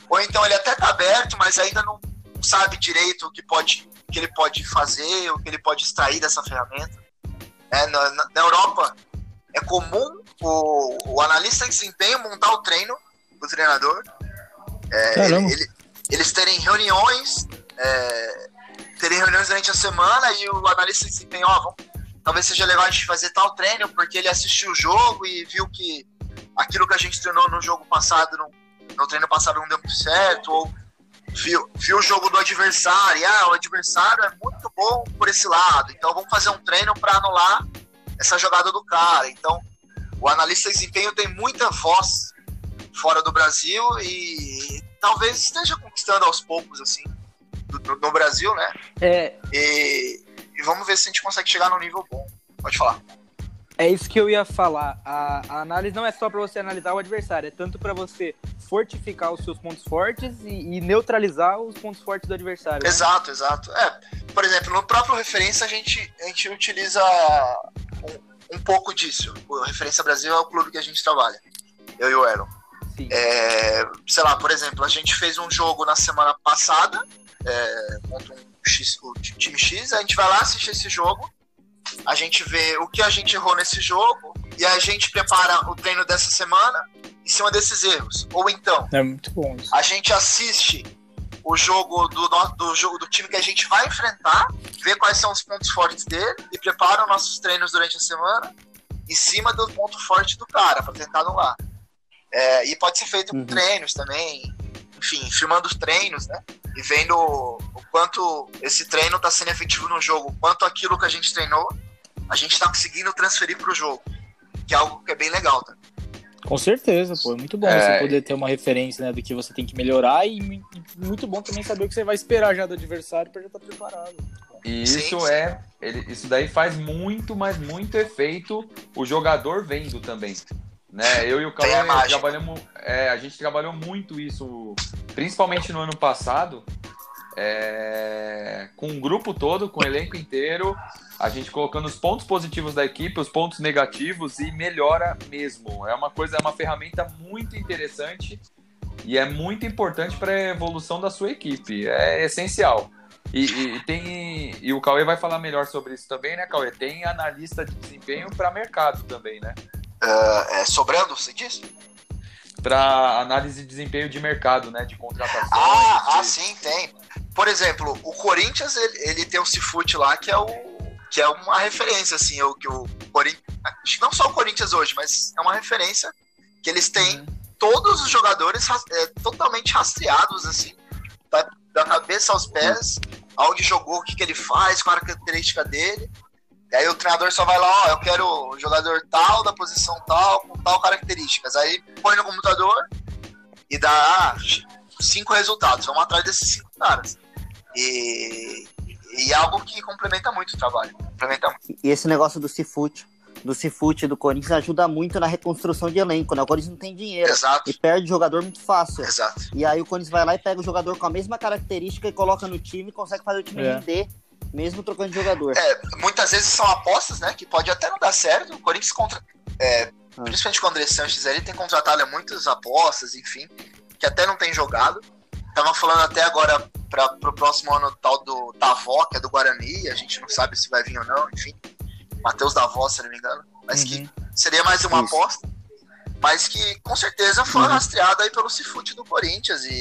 Ou então ele até tá aberto, mas ainda não sabe direito o que, pode, o que ele pode fazer, o que ele pode extrair dessa ferramenta. É, na, na- na Europa é comum o, o analista de desempenho montar o treino do treinador. É, ele- ele- eles terem reuniões, é, terem reuniões durante a semana e o analista de desempenho, ó, vamos, talvez seja legal a gente fazer tal treino, porque ele assistiu o jogo e viu que aquilo que a gente treinou no jogo passado, no, no treino passado não deu muito certo, ou viu, viu o jogo do adversário, e, ah, o adversário é muito bom por esse lado, então vamos fazer um treino para anular essa jogada do cara. Então, o analista de desempenho tem muita voz fora do Brasil e talvez esteja conquistando aos poucos, assim, no, no Brasil, né? É, E, e vamos ver se a gente consegue chegar num nível bom. Pode falar. É isso que eu ia falar. A, a análise não é só para você analisar o adversário, é tanto para você fortificar os seus pontos fortes e, e neutralizar os pontos fortes do adversário. né? Exato, exato. É, por exemplo, no próprio referência a gente, a gente utiliza um, um pouco disso. O Referência Brasil é o clube que a gente trabalha. Eu e o Elon. É, sei lá, por exemplo, a gente fez um jogo na semana passada é, contra um X, o time X, a gente vai lá assistir esse jogo, a gente vê o que a gente errou nesse jogo e a gente prepara o treino dessa semana em cima desses erros. Ou então, É muito bom isso. a gente assiste o jogo do, do jogo do time que a gente vai enfrentar, vê quais são os pontos fortes dele e prepara os nossos treinos durante a semana em cima do ponto forte do cara para tentar anular. É, e pode ser feito com Uhum. treinos também, enfim, filmando os treinos, né? E vendo o quanto esse treino está sendo efetivo no jogo, o quanto aquilo que a gente treinou, a gente está conseguindo transferir para o jogo, que é algo que é bem legal, tá? Com certeza, pô. É muito bom É. você poder ter uma referência né, do que você tem que melhorar e e muito bom também saber o que você vai esperar já do adversário para já estar preparado. E Sim, isso sim. é. ele- isso daí faz muito, mas muito efeito o jogador vendo também. Né? Eu e o Cauê trabalhamos. é, a gente trabalhou muito isso, principalmente no ano passado, é, com o grupo todo, com o elenco inteiro, a gente colocando os pontos positivos da equipe, os pontos negativos e melhora mesmo. É uma coisa, é uma ferramenta muito interessante e é muito importante para a evolução da sua equipe. É essencial. E, e- e tem e o Cauê vai falar melhor sobre isso também, né, Cauê? Tem analista de desempenho para mercado também, né? É, é, sobrando, você disse? Para análise de desempenho de mercado, né, de contratações. Ah, de- ah, sim, tem. Por exemplo, o Corinthians, ele, ele tem o Cifute lá, que é o que é uma referência, assim, o que o, Corinthians, não só o Corinthians hoje, mas é uma referência que eles têm todos os jogadores é, totalmente rastreados, assim, da, da cabeça aos pés, aonde jogou, o que, que ele faz, qual a característica dele. E aí o treinador só vai lá, ó, eu quero o jogador tal, da posição tal, com tal características. Aí põe no computador e dá cinco resultados. Vamos atrás desses cinco caras. E, e é algo que complementa muito o trabalho. Complementa muito. E esse negócio do Cifute, do Cifute do Corinthians ajuda muito na reconstrução de elenco, né? O Corinthians não tem dinheiro Exato, e perde jogador muito fácil. exato. E aí o Corinthians vai lá e pega o jogador com a mesma característica e coloca no time e consegue fazer o time É. render, mesmo trocando de jogador. É, muitas vezes são apostas, né? Que pode até não dar certo. O Corinthians contra. é, Ah. Principalmente com o André Sanches ele tem contratado muitas apostas, enfim, que até não tem jogado. Tava falando até agora para pro próximo ano tal do Davó, que é do Guarani, a gente não sabe se vai vir ou não, enfim. Matheus Davó, se não me engano. Mas que Uhum. seria mais uma Isso. aposta. Mas que com certeza foi Uhum. rastreado aí pelo Cifute do Corinthians. E,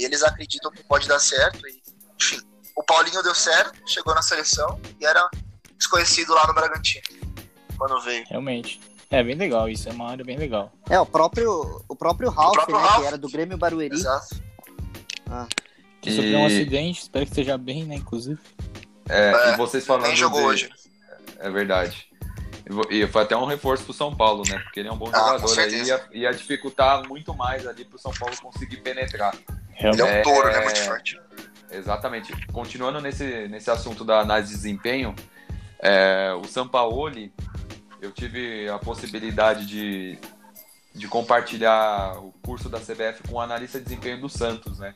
e eles acreditam que pode dar certo. E, enfim, o Paulinho deu certo, chegou na seleção e era desconhecido lá no Bragantino. Quando veio. Realmente. É bem legal isso, é uma área bem legal. É, o próprio, o próprio Ralf, próprio né? Ralf. Que era do Grêmio Barueri. Exato. Que sofreu um E- acidente, espero que esteja bem, né, inclusive. É, É, e vocês falando Nem jogou de- hoje. É verdade. E E foi até um reforço pro São Paulo, né? Porque ele é um bom Ah, jogador. Aí ia, ia dificultar muito mais ali pro São Paulo conseguir penetrar. Ele é um touro, é. né? Muito forte. Exatamente. Continuando nesse, nesse assunto da análise de desempenho, é, o Sampaoli, eu tive a possibilidade de, de compartilhar o curso da CBF com o analista de desempenho do Santos, né?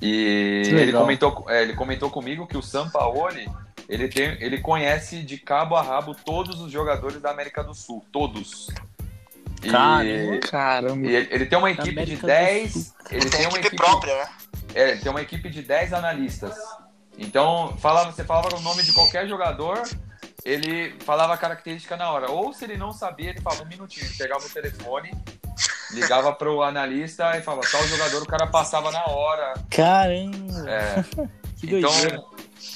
E ele comentou, é, ele comentou comigo que o Sampaoli, ele, tem, ele conhece de cabo a rabo todos os jogadores da América do Sul, todos. E- Caramba. Caramba. e ele, ele tem uma equipe de América do 10. Sul. Ele Ele tem tem uma equipe equipe própria, né? É, ele tem uma equipe de 10 analistas. Então, falava, você falava o nome de qualquer jogador, ele falava a característica na hora. Ou se ele não sabia, ele falava um minutinho, ele pegava o telefone, ligava pro analista e falava, tal jogador, o cara passava na hora. Caramba, É, que doideira. então,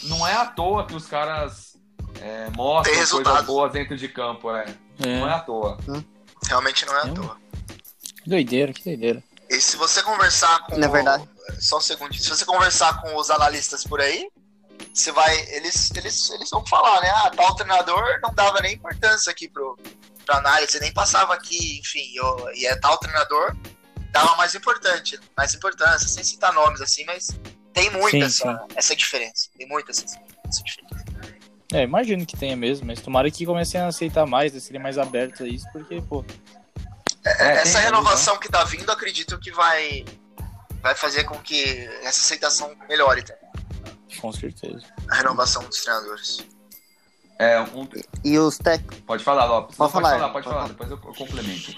não é à toa que os caras é, mostram coisas boas dentro de campo, é. É, Não é à toa. Realmente não é à toa. Que doideira, que doideira. E se você conversar com. Na o- verdade. Só um segundinho. Se você conversar com os analistas por aí, você vai. Eles, eles, eles vão falar, né? Ah, tal treinador não dava nem importância aqui pro, pra análise, nem passava aqui, enfim. eu- e é tal treinador dava mais importante, mais importância, sem citar nomes assim, mas tem muita Sim, essa, essa diferença. Tem muita essa, essa diferença. É, imagino que tenha mesmo, mas tomara que comecem a aceitar mais, a serem mais abertos a isso, porque, pô, É, essa tem- renovação que tá vindo, acredito que vai, vai fazer com que essa aceitação melhore, tá? com certeza. A renovação dos treinadores. É, um- E os tec... pode falar, Lopes. Pode Não, falar, pode pode falar, falar. depois eu eu complemento.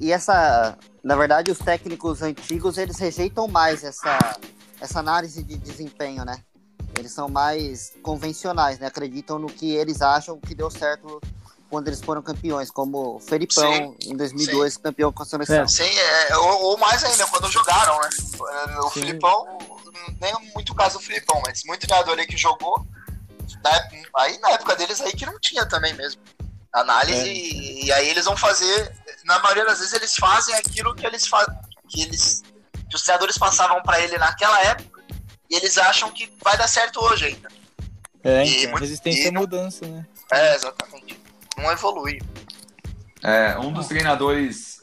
E essa, na verdade, os técnicos antigos, eles rejeitam mais essa, essa análise de desempenho, né? Eles são mais convencionais, né? Acreditam no que eles acham que deu certo quando eles foram campeões, como o Felipão, em 2002, campeão com a seleção. É. Sim, é, ou, ou mais ainda, quando jogaram, né? O Sim. Filipão, nem muito caso do Filipão, mas muito treinador aí que jogou, na aí na época deles aí que não tinha também mesmo. Análise, É. e, e aí eles vão fazer, na maioria das vezes eles fazem aquilo que eles fazem, que eles, que os treinadores passavam pra ele naquela época, e eles acham que vai dar certo hoje ainda. É, E então, muito- resistência e à não- mudança, né? É, exatamente. Não evolui. É, um dos treinadores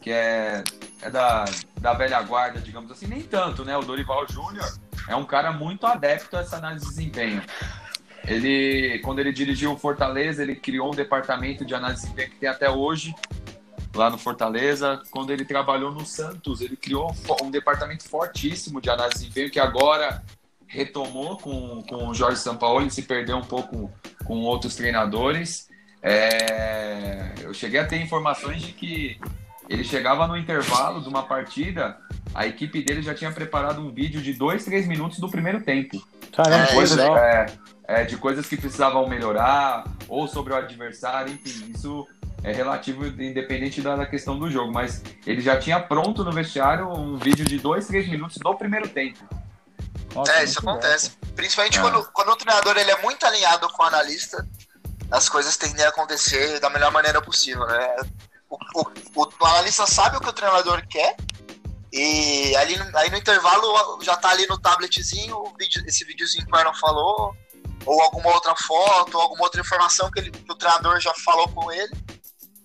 que é, é da, da velha guarda, digamos assim, nem tanto, né? O Dorival Júnior é um cara muito adepto a essa análise de desempenho. Ele, quando ele dirigiu o Fortaleza, ele criou um departamento de análise de desempenho que tem até hoje, lá no Fortaleza. Quando ele trabalhou no Santos, ele criou um um departamento fortíssimo de análise de desempenho que agora retomou com, com o Jorge Sampaoli, se perdeu um pouco com outros treinadores. É, eu cheguei a ter informações de que ele chegava no intervalo de uma partida, a equipe dele já tinha preparado um vídeo de dois, três minutos do primeiro tempo. Caramba, É, que Coisas, é, é, de coisas que precisavam melhorar, ou sobre o adversário, enfim, isso é relativo, independente da, da questão do jogo. Mas ele já tinha pronto no vestiário um vídeo de dois, três minutos do primeiro tempo. Nossa, É, isso muito bom. acontece. Principalmente Ah. quando, quando o treinador ele é muito alinhado com o analista, as coisas tendem a acontecer da melhor maneira possível, né? O, o, o analista sabe o que o treinador quer e ali, aí no intervalo já tá ali no tabletzinho vídeo, esse videozinho que o Aaron falou, ou alguma outra foto, ou alguma outra informação que, ele, que o treinador já falou com ele.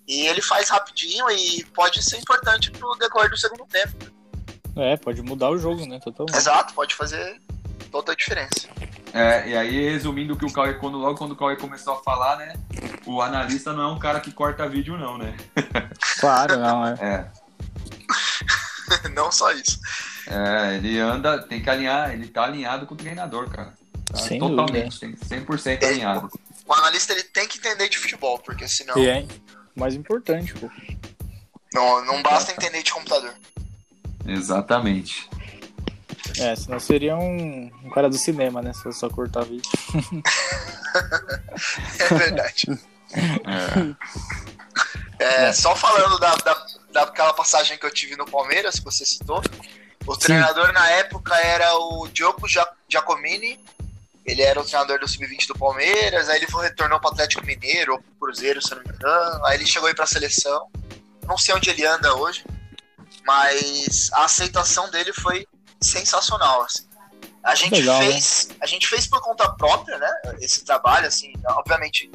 E ele faz rapidinho e pode ser importante pro decorrer do segundo tempo. É, pode mudar o jogo, né? Totalmente. Exato, pode fazer toda a diferença. É, e aí, resumindo o que o Cauê, quando, logo quando o Cauê começou a falar, né? O analista não é um cara que corta vídeo, não, né? Claro, não, é. É. não só isso. É, ele anda, tem que alinhar, ele tá alinhado com o treinador, cara. Tá Sem totalmente, tem 100% alinhado. O analista ele tem que entender de futebol, porque senão E é mais importante, pô. não, não basta entender de computador. Exatamente. É, senão seria um, um cara do cinema, né? Se eu só cortar vídeo. É verdade. É. É, só falando da, da, daquela passagem que eu tive no Palmeiras, que você citou. O treinador na época era o Diogo Giacomini. Ele era o treinador do Sub-20 do Palmeiras. Aí ele foi, retornou para o Atlético Mineiro ou pro Cruzeiro, se eu não me engano. Aí ele chegou aí para a seleção. Não sei onde ele anda hoje, mas a aceitação dele foi sensacional. assim. A gente Legal, né? fez, a gente fez por conta própria, né? Esse trabalho, assim, obviamente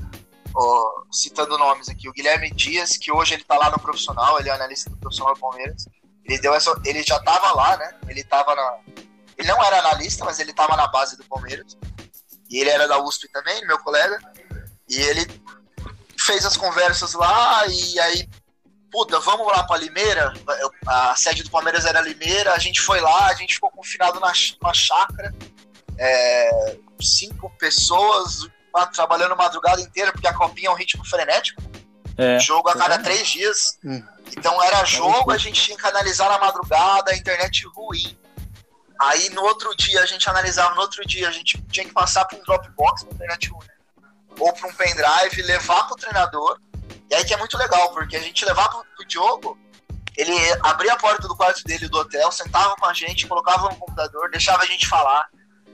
ó, citando nomes aqui, o Guilherme Dias, que hoje ele tá lá no profissional, ele é analista do profissional do Palmeiras. Ele deu essa, ele já tava lá, né? Ele tava na ele não era analista, mas ele tava na base do Palmeiras. E ele era da USP também, meu colega. E ele fez as conversas lá e aí puta, vamos lá pra Limeira. A sede do Palmeiras era Limeira, a gente foi lá, a gente ficou confinado na, na chácara. É, cinco pessoas trabalhando madrugada inteira, porque a copinha é um ritmo frenético. É. Jogo a cada exatamente. três dias. Hum. Então era jogo, loucura. a gente tinha que analisar na madrugada, a internet ruim. Aí no outro dia a gente analisava, no outro dia a gente tinha que passar para um Dropbox internet ruim. Ou para um pendrive, levar pro treinador. E aí que é muito legal, porque a gente levava pro, pro Diogo, ele abria a porta do quarto dele do hotel, sentava com a gente, colocava no computador, deixava a gente falar,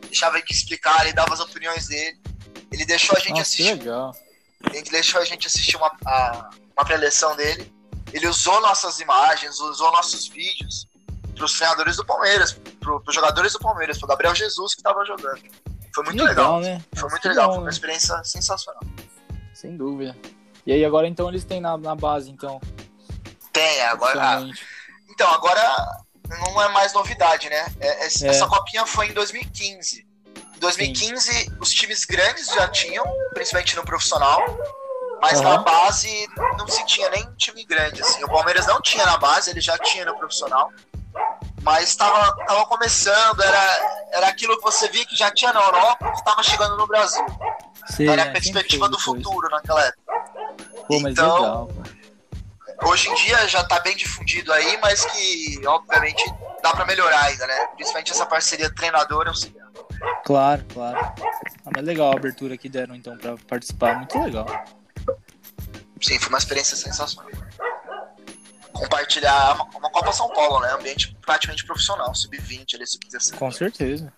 deixava a gente explicar, ele dava as opiniões dele. Ele deixou a gente que assistir legal. ele deixou a gente assistir uma, a- uma preleção dele. Ele usou nossas imagens, usou nossos vídeos para os treinadores do Palmeiras, para os jogadores do Palmeiras, para Gabriel Jesus que estava jogando. Foi muito legal. né? Foi muito legal, bom, foi uma né? experiência sensacional. Sem dúvida. E aí agora então eles têm na, na base, então. Tem, agora. ah, então, agora não é mais novidade, né? É- é- É. Essa copinha foi em 2015. Em 2015, os times grandes já tinham, principalmente no profissional, mas Aham. na base não se tinha nem time grande. Assim. O Palmeiras não tinha na base, ele já tinha no profissional. Mas estava tava começando, era, era aquilo que você via que já tinha na Europa que estava chegando no Brasil. Sim, Era é, a perspectiva do futuro naquela época. Pô, mas Então, legal. Hoje em dia já está bem difundido aí, mas que obviamente dá para melhorar ainda, né? Principalmente essa parceria treinador auxiliar. Claro, claro. Ah, mas legal a abertura que deram então pra participar. Muito legal. Sim, foi uma experiência sensacional. Compartilhar uma, uma Copa São Paulo, né? Ambiente praticamente profissional, sub-20, ali, sub-17. Com certeza.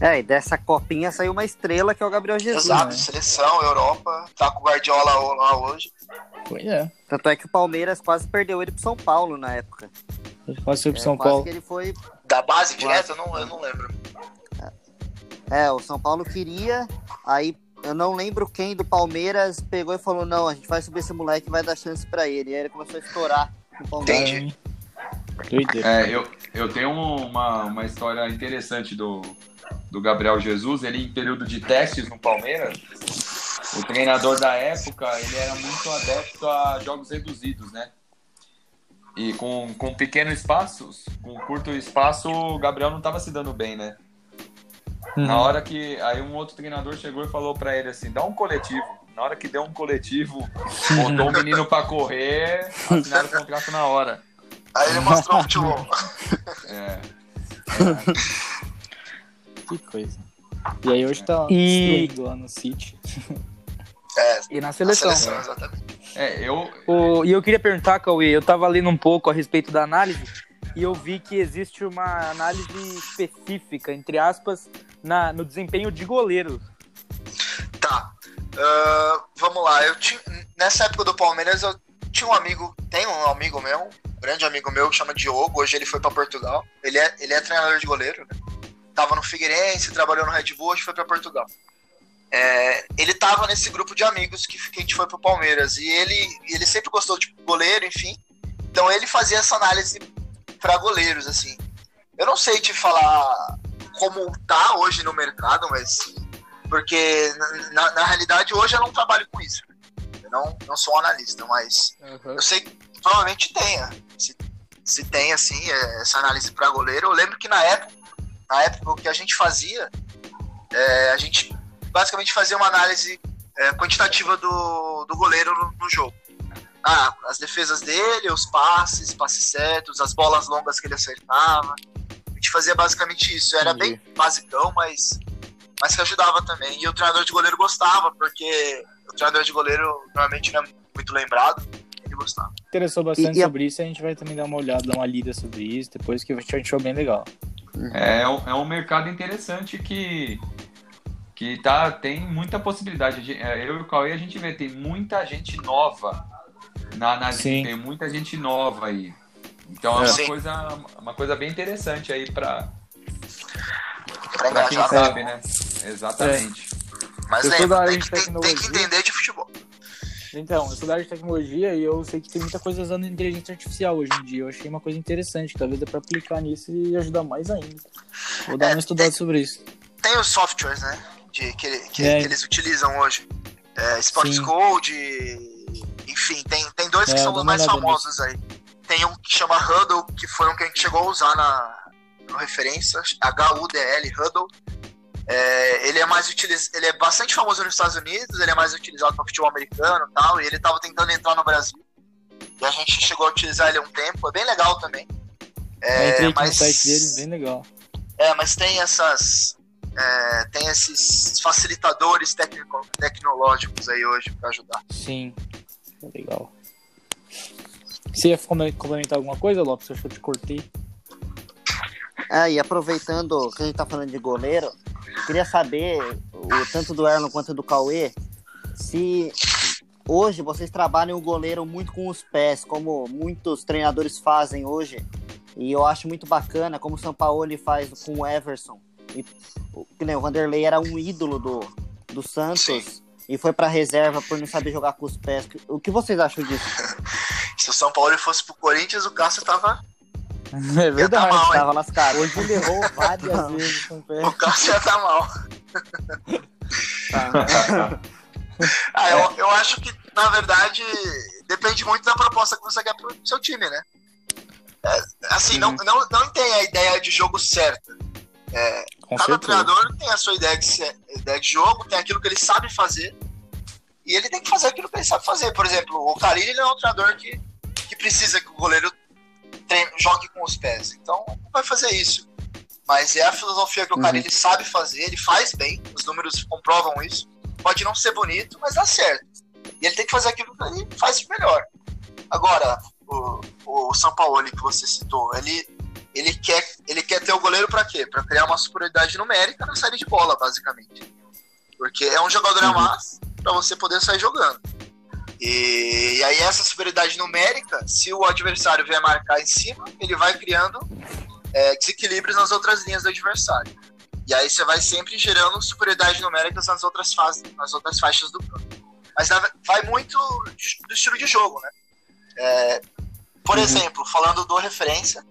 É, e dessa copinha saiu uma estrela que é o Gabriel Jesus. Exato, né? seleção, Europa, tá com o Guardiola lá hoje. Pois é. Tanto é que o Palmeiras quase perdeu ele pro São Paulo na época. Quase foi pro É, São quase Paulo. que ele foi. Da base direto, eu não, eu não lembro. É, o São Paulo queria, aí eu não lembro quem do Palmeiras pegou e falou: não, a gente vai subir esse moleque e vai dar chance pra ele. E aí ele começou a estourar no Palmeiras. Entendi. É, eu, eu tenho uma, uma história interessante do, do Gabriel Jesus. Ele, em período de testes no Palmeiras, o treinador da época, ele era muito adepto a jogos reduzidos, né? E com, com pequenos espaços, com curto espaço, o Gabriel não estava se dando bem, né? Na Uhum. hora que. Aí um outro treinador chegou e falou pra ele assim: dá um coletivo. Na hora que deu um coletivo, botou o menino pra correr, assinaram o contrato na hora. Aí ele mostrou o futebol. É. Que coisa. E aí hoje tá E- lá no City. É, E na a seleção. seleção, exatamente. É, eu, O- e eu queria perguntar, Cauê, eu tava lendo um pouco a respeito da análise e eu vi que existe uma análise específica, entre aspas, na, no desempenho de goleiro. Tá. Ah, vamos lá, eu tinha, nessa época do Palmeiras eu tinha um amigo, tem um amigo meu, um grande amigo meu que chama Diogo, hoje ele foi pra Portugal. Ele é, ele é treinador de goleiro, né? Tava no Figueirense, trabalhou no Red Bull, hoje foi pra Portugal. É, ele tava nesse grupo de amigos que, que a gente foi pro Palmeiras e ele, ele sempre gostou de goleiro, enfim. Então ele fazia essa análise pra goleiros, assim. Eu não sei te falar como tá hoje no mercado, mas porque na, na realidade hoje eu não trabalho com isso. Eu não, não sou um analista, mas Uhum. eu sei que provavelmente tenha. Se, se tem, assim, é, essa análise para goleiro. Eu lembro que na época, na época o que a gente fazia, é, a gente basicamente fazia uma análise é, quantitativa do, do goleiro no, no jogo. Ah, as defesas dele, os passes, passes certos, as bolas longas que ele acertava. A gente fazia basicamente isso. Era Entendi. bem basicão, mas, mas que ajudava também. E o treinador de goleiro gostava, porque o treinador de goleiro normalmente não é muito lembrado. Ele gostava. Interessou bastante E- e sobre isso, a gente vai também dar uma olhada, dar uma lida sobre isso, depois que a gente achou bem legal. É, um- é um mercado interessante que, que tá, tem muita possibilidade. De- é, Eu e o Cauê, a gente vê, tem muita gente nova na análise, Sim. tem muita gente nova aí. Então é, É. uma, Sim. coisa, uma coisa bem interessante aí para Pra quem sabe, né? Exatamente. Mas sou da lembra, tem que, tem, tem que entender. Então, eu sou da área de tecnologia e eu sei que tem muita coisa usando inteligência artificial hoje em dia. Eu achei uma coisa interessante, que talvez dê pra aplicar nisso e ajudar mais ainda. Vou dar É, uma estudada sobre isso. Tem os softwares, né? De, que, que, É. que eles utilizam hoje. É, Sports Sim. Code, enfim, tem, tem dois que É, são dá os mais famosos aí. Tem um que chama Huddle, que foi um que a gente chegou a usar na no referência, H-U-D-L, Huddle. É, ele é mais utiliz... ele é bastante famoso nos Estados Unidos, ele é mais utilizado para futebol americano e tal, e ele tava tentando entrar no Brasil. E a gente chegou a utilizar ele há um tempo, é bem legal também. eu entrei mas- no site deles, bem legal. é, mas tem essas. é, tem esses facilitadores técnico, tecnológicos aí hoje para ajudar. Sim, é legal. Você ia complementar alguma coisa, Lopes? Eu acho que eu te cortei. É, e aproveitando que a gente tá falando de goleiro, queria saber, o, tanto do Erlon quanto do Cauê, se hoje vocês trabalham o goleiro muito com os pés, como muitos treinadores fazem hoje. E eu acho muito bacana como o São Paulo faz com o Everson. E, o- que nem o Vanderlei era um ídolo do, do Santos Sim. e foi pra reserva por não saber jogar com os pés. O que vocês acham disso? Se o São Paulo fosse pro Corinthians, o Cássio tava. É verdade. mal, hein? Tava lascado. Hoje ele errou várias vezes com o pé. O Cássio ia tá mal. Tá. Ah, eu, eu acho que, na verdade, depende muito da proposta que você quer pro seu time, né? É, assim, não, não, não tem a ideia de jogo certa. Com Cada certeza. treinador tem a sua ideia de, ideia de jogo, tem aquilo que ele sabe fazer. E ele tem que fazer aquilo que ele sabe fazer. Por exemplo, o Carilli ele é um treinador que, que precisa que o goleiro treine, jogue com os pés. Então, não vai fazer isso. Mas é a filosofia que o Uhum. Carilli sabe fazer, ele faz bem, os números comprovam isso. Pode não ser bonito, mas dá certo. E ele tem que fazer aquilo que ele faz de melhor. Agora, o, o São Paulo que você citou, ele, ele, quer, ele quer ter o goleiro para quê? Para criar uma superioridade numérica na série de bola, basicamente. Porque é um jogador a Uhum. mais para você poder sair jogando. E, e aí essa superioridade numérica, se o adversário vier marcar em cima, ele vai criando é, desequilíbrios nas outras linhas do adversário. E aí você vai sempre gerando superioridade numéricas nas outras, fases, nas outras faixas do campo. Mas vai muito do estilo de jogo, né? É, por Uhum. exemplo, falando do referência,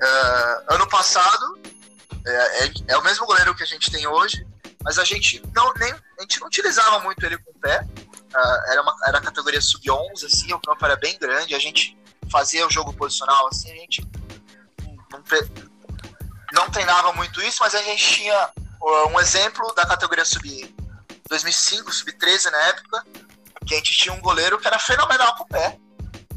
é, ano passado é, é- é o mesmo goleiro que a gente tem hoje, mas a gente não, nem, a gente não utilizava muito ele com o pé. Ah, era, uma, era a categoria sub-11, assim, o campo era bem grande, a gente fazia o jogo posicional, assim, a gente não, não treinava muito isso, mas a gente tinha um exemplo da categoria sub 2005, sub 13 na época, que a gente tinha um goleiro que era fenomenal com o pé.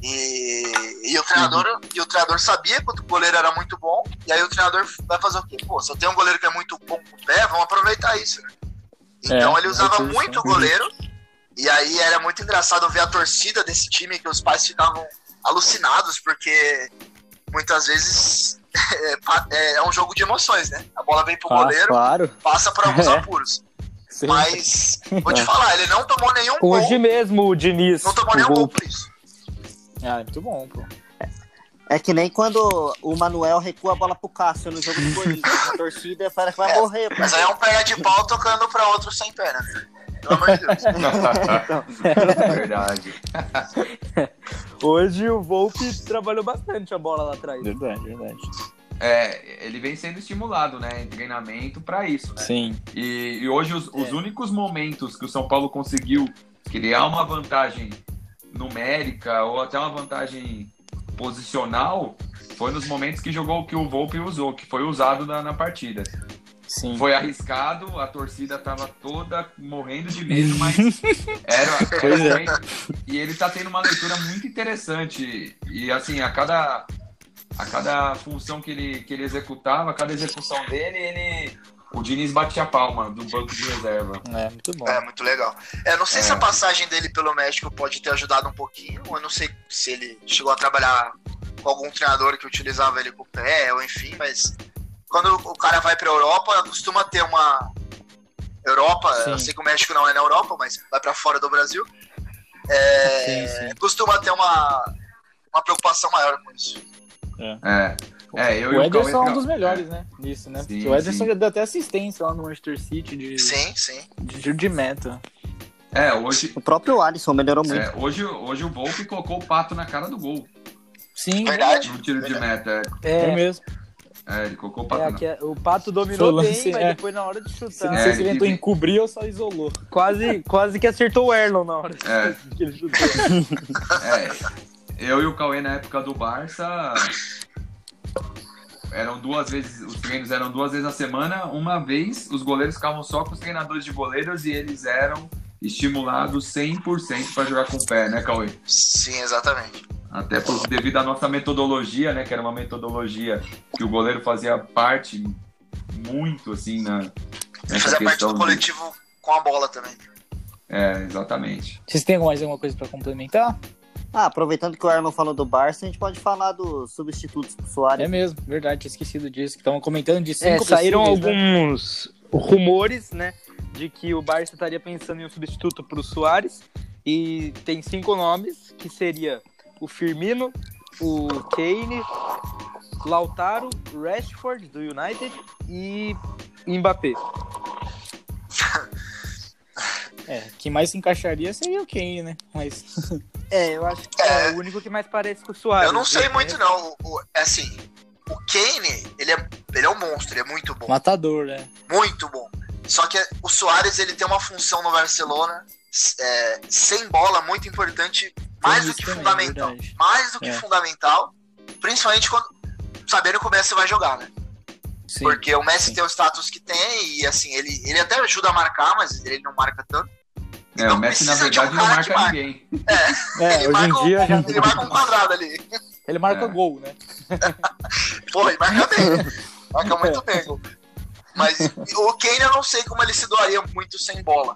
E, e o treinador e o treinador sabia que o goleiro era muito bom, e aí o treinador vai fazer o quê? Pô, se eu tenho um goleiro que é muito bom com o pé, vamos aproveitar isso, né? Então É, ele usava é muito o goleiro, e aí era muito engraçado ver a torcida desse time, que os pais ficavam alucinados, porque muitas vezes é, é- é um jogo de emoções, né? A bola vem pro Ah, goleiro, claro. passa para alguns É. apuros. Mas, vou te falar, ele não tomou nenhum Hoje gol. mesmo o Diniz. Não tomou nenhum gol. gol por isso. Ah, é muito bom, pô. É que nem quando o Manuel recua a bola pro Cássio no jogo do Corinthians. A torcida parece que vai É, morrer. pô. Mas aí é um perna de pau tocando pra outro sem perna. Pelo amor de Deus. Verdade. Hoje o Volpe trabalhou bastante a bola lá atrás. Verdade, verdade. É, ele vem sendo estimulado, né, em treinamento pra isso, né? Sim. E, e hoje os, os únicos momentos que o São Paulo conseguiu criar uma vantagem numérica ou até uma vantagem posicional foi nos momentos que jogou que o Volpe usou, que foi usado na, na partida. Sim. Foi arriscado, a torcida tava toda morrendo de medo, mas era, era é. momento- e ele tá tendo uma leitura muito interessante e assim a cada a cada função que ele que ele executava, a cada execução dele, ele o Diniz batia a palma do banco de reserva. É, muito bom. É, muito legal. É, não sei É. se a passagem dele pelo México pode ter ajudado um pouquinho. Eu não sei se ele chegou a trabalhar com algum treinador que utilizava ele com o pé, ou enfim, mas quando o cara vai pra Europa, costuma ter uma. Europa, eu Sim. sei que o México não é na Europa, mas vai pra fora do Brasil. É, Sim, sim. Costuma ter uma, uma preocupação maior com isso. É. É, eu o e o Ederson é um dos melhores, né? Nisso, né? Sim, o Ederson já deu até assistência lá no Manchester City de, Sim, sim. de tiro de meta. É, hoje O próprio Alisson melhorou muito. é, hoje hoje o Volpe colocou o pato na cara do gol Sim, Verdade. no tiro de meta. É, É, mesmo. É, ele colocou o pato é que é- o Pato dominou bem, mas é. depois na hora de Não chutar, É, sei se ele tentou encobrir ou só isolou. quase, quase que acertou o Erlon na hora É. que ele chutou. É, eu e o Cauê na época do Barça eram duas vezes, os treinos eram duas vezes na semana. Uma vez os goleiros ficavam só com os treinadores de goleiros e eles eram estimulados 100% para jogar com o pé, né, Cauê? Sim, exatamente. Até por, devido à nossa metodologia, né, que era uma metodologia que o goleiro fazia parte muito assim na nessa Fazer parte do de- coletivo com a bola também. É, exatamente. Vocês têm mais alguma coisa pra complementar? Ah, aproveitando que o Erlon falou do Barça, a gente pode falar dos substitutos pro Soares. É mesmo, verdade, tinha esquecido disso. Que estavam comentando de cinco É, saíram possíveis, né? alguns rumores, né, de que o Barça estaria pensando em um substituto para o Soares e tem cinco nomes, que seria o Firmino, o Kane, Lautaro, Rashford do United e Mbappé. É, quem mais se encaixaria seria o Kane, né? Mas É, eu acho que é, o único que mais parece com o Soares. Eu não sei né? muito, não. O, o- é assim, o Kane, ele é, ele é um monstro, ele é muito bom. matador, né? Muito bom. Só que o Soares, ele tem uma função no Barcelona, é, sem bola, muito importante, mais do que também, fundamental. verdade. Mais do que É. fundamental, principalmente quando sabendo que o Messi vai jogar, né? Sim. Porque o Messi sim. tem o status que tem e assim, ele, ele até ajuda a marcar, mas ele não marca tanto. É, Então o Messi na precisa de um verdade não marca marque. ninguém. É, ele, hoje marca em um, dia ele marca um quadrado ali. ele marca É. gol, né? Porra, ele marca bem. Marca muito bem. gol. Mas o Kane eu não sei como ele se doaria muito sem bola.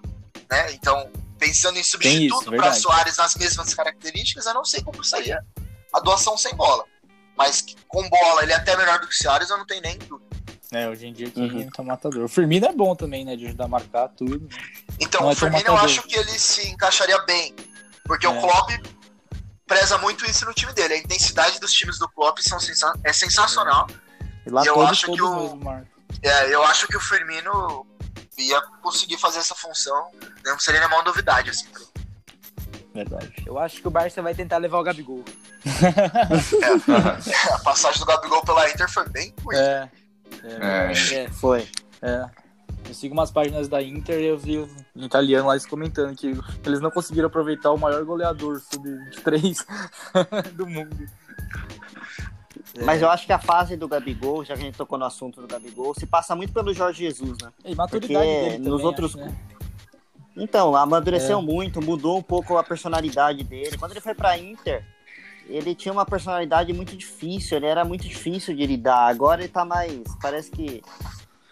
Né? Então, pensando em substituto para. Soares nas mesmas características, eu não sei como seria a doação sem bola. Mas com bola, ele é até melhor do que o Soares, eu não tenho nem dúvida. É, hoje em dia o Uhum. Tá matador. O Firmino é bom também, né? De ajudar a marcar tudo. né? Então, Não é o Firmino eu acho que ele se encaixaria bem. Porque É. o Klopp preza muito isso no time dele. A intensidade dos times do Klopp são sensa- é sensacional. E lá Eu todos, acho que todos o- mesmo. É, eu acho que o Firmino ia conseguir fazer essa função. Não seria nenhuma novidade, assim. pra. Verdade. Eu acho que o Barça vai tentar levar o Gabigol. A passagem do Gabigol pela Inter foi bem ruim. É. É, É, Foi. É. Eu sigo umas páginas da Inter e eu vi em italiano lá eles comentando que eles não conseguiram aproveitar o maior goleador sub-23 do mundo. Mas eu acho que a fase do Gabigol, já que a gente tocou no assunto do Gabigol, se passa muito pelo Jorge Jesus, né? E maturidade Porque dele também, nos outros- acho, né? Então, amadureceu É. muito, mudou um pouco a personalidade dele. Quando ele foi pra Inter, ele tinha uma personalidade muito difícil, ele era muito difícil de lidar. Agora ele tá mais. Parece que.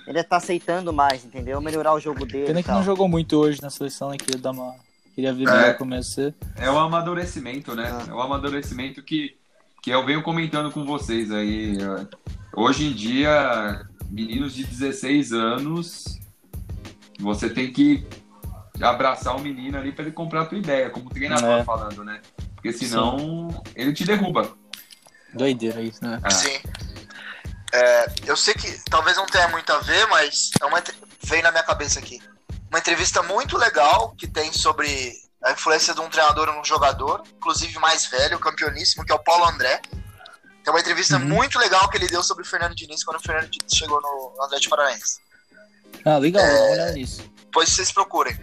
Ele tá aceitando mais, entendeu? Melhorar o jogo dele. Pena que não jogou muito hoje na seleção, né? Queria dar uma. Queria ver É. melhor como ia ser. É o amadurecimento, né? Ah. É o amadurecimento que, que eu venho comentando com vocês aí. Hoje em dia, meninos de 16 anos você tem que abraçar o menino ali para ele comprar a tua ideia, como o treinador É. falando, né? Porque senão ele te derruba. Doideira isso, né? É. Sim. É, eu sei que talvez não tenha muito a ver, mas é uma, veio na minha cabeça aqui. Uma entrevista muito legal que tem sobre a influência de um treinador num jogador, inclusive mais velho, campeoníssimo, que é o Paulo André. Tem uma entrevista Uhum. muito legal que ele deu sobre o Fernando Diniz quando o Fernando Diniz chegou no Atlético Paranaense. Ah, legal, É. nisso. Depois vocês procurem.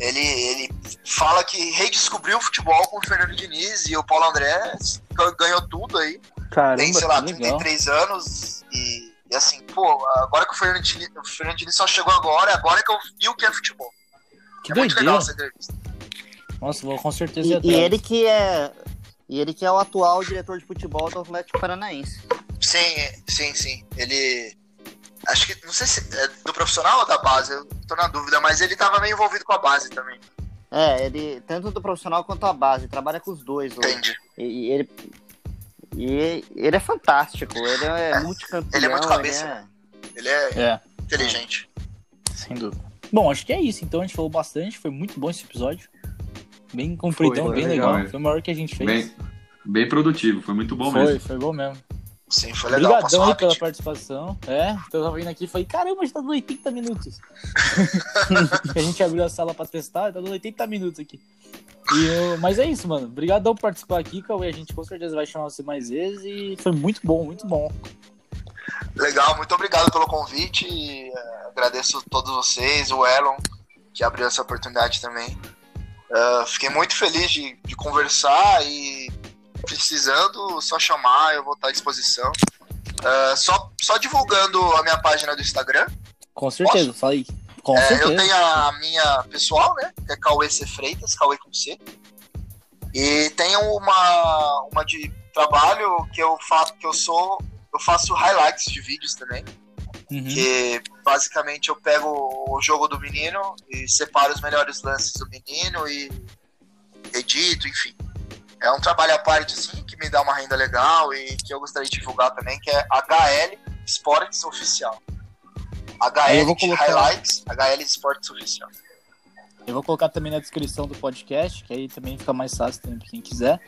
Ele, ele fala que redescobriu o futebol com o Fernando Diniz e o Paulo André ganhou tudo aí. tem, Caramba, sei lá, que legal. 33 anos e, e assim, pô, agora que o Fernando Diniz, o Fernando Diniz só chegou agora, agora que eu vi o que é futebol. Que é muito legal essa entrevista. Nossa, vou com certeza E, e ele que é. E ele que é o atual diretor de futebol do Atlético Paranaense. Sim, sim, sim. Ele. Acho que. Não sei se é do profissional ou da base, eu tô na dúvida, mas ele tava meio envolvido com a base também. É, ele, tanto do profissional quanto a base, trabalha com os dois hoje. Entende? E, e ele. E ele é fantástico, ele é, É, multicampeão. ele é muito cabeça, é- Ele é É, inteligente. sem dúvida. Bom, acho que é isso. Então a gente falou bastante. Foi muito bom esse episódio. Bem compridão, Foi, bem foi legal. legal, Foi o maior que a gente fez. Bem, bem produtivo, foi muito bom foi, mesmo. foi bom mesmo. Sim, foi legal. Obrigadão aí pela participação. É, eu tava vindo aqui e falei, caramba, a gente tá dando 80 minutos. a gente abriu a sala pra testar, tá dando 80 minutos aqui. E eu- Mas é isso, mano. Obrigadão por participar aqui, Cauê. A gente com certeza vai chamar você mais vezes e foi muito bom, muito bom. Legal, muito obrigado pelo convite. agradeço a todos vocês, o Elon, que abriu essa oportunidade também. Eh, fiquei muito feliz de, de conversar e precisando, só chamar, eu vou estar à disposição. Eh, só, só divulgando a minha página do Instagram. Com certeza, fala aí. Com Eh, certeza. eu tenho a minha pessoal, né? Que é Cauê C. Freitas, Cauê com C. E tenho uma, uma de trabalho que eu faço, que eu sou. Eu faço highlights de vídeos também. Uhum. Que basicamente eu pego o jogo do menino e separo os melhores lances do menino e edito, enfim. É um trabalho à parte, assim, que me dá uma renda legal e que eu gostaria de divulgar também, que é HL Sports Oficial. HL colocar- Highlights, HL Sports Oficial. Eu vou colocar também na descrição do podcast, que aí também fica mais fácil também pra quem quiser.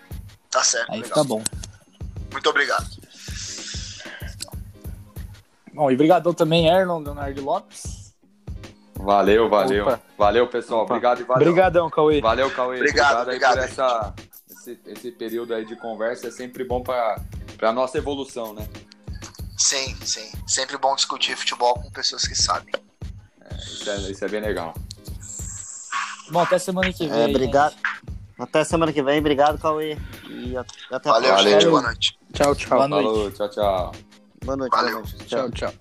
Tá certo, Aí legal. fica bom. Muito obrigado. Bom, e obrigadão também, Erlon Leonardo Lopes. Valeu, valeu. Opa. Valeu, pessoal. Opa. Obrigado e valeu. Obrigadão, Cauê. Valeu, Cauê. Obrigado, obrigado, por essa, esse, esse período aí de conversa. É sempre bom para a nossa evolução, né? Sim, sim. Sempre bom discutir futebol com pessoas que sabem. Isso é, isso é bem legal. Bom, até semana que vem. É, obrigado. Até semana que vem, obrigado, Cauê. E a- até a Valeu, próxima. gente. Boa noite. Tchau, tchau. Boa noite. Falou, tchau, tchau. Boa noite, Valeu. boa noite. Tchau, tchau.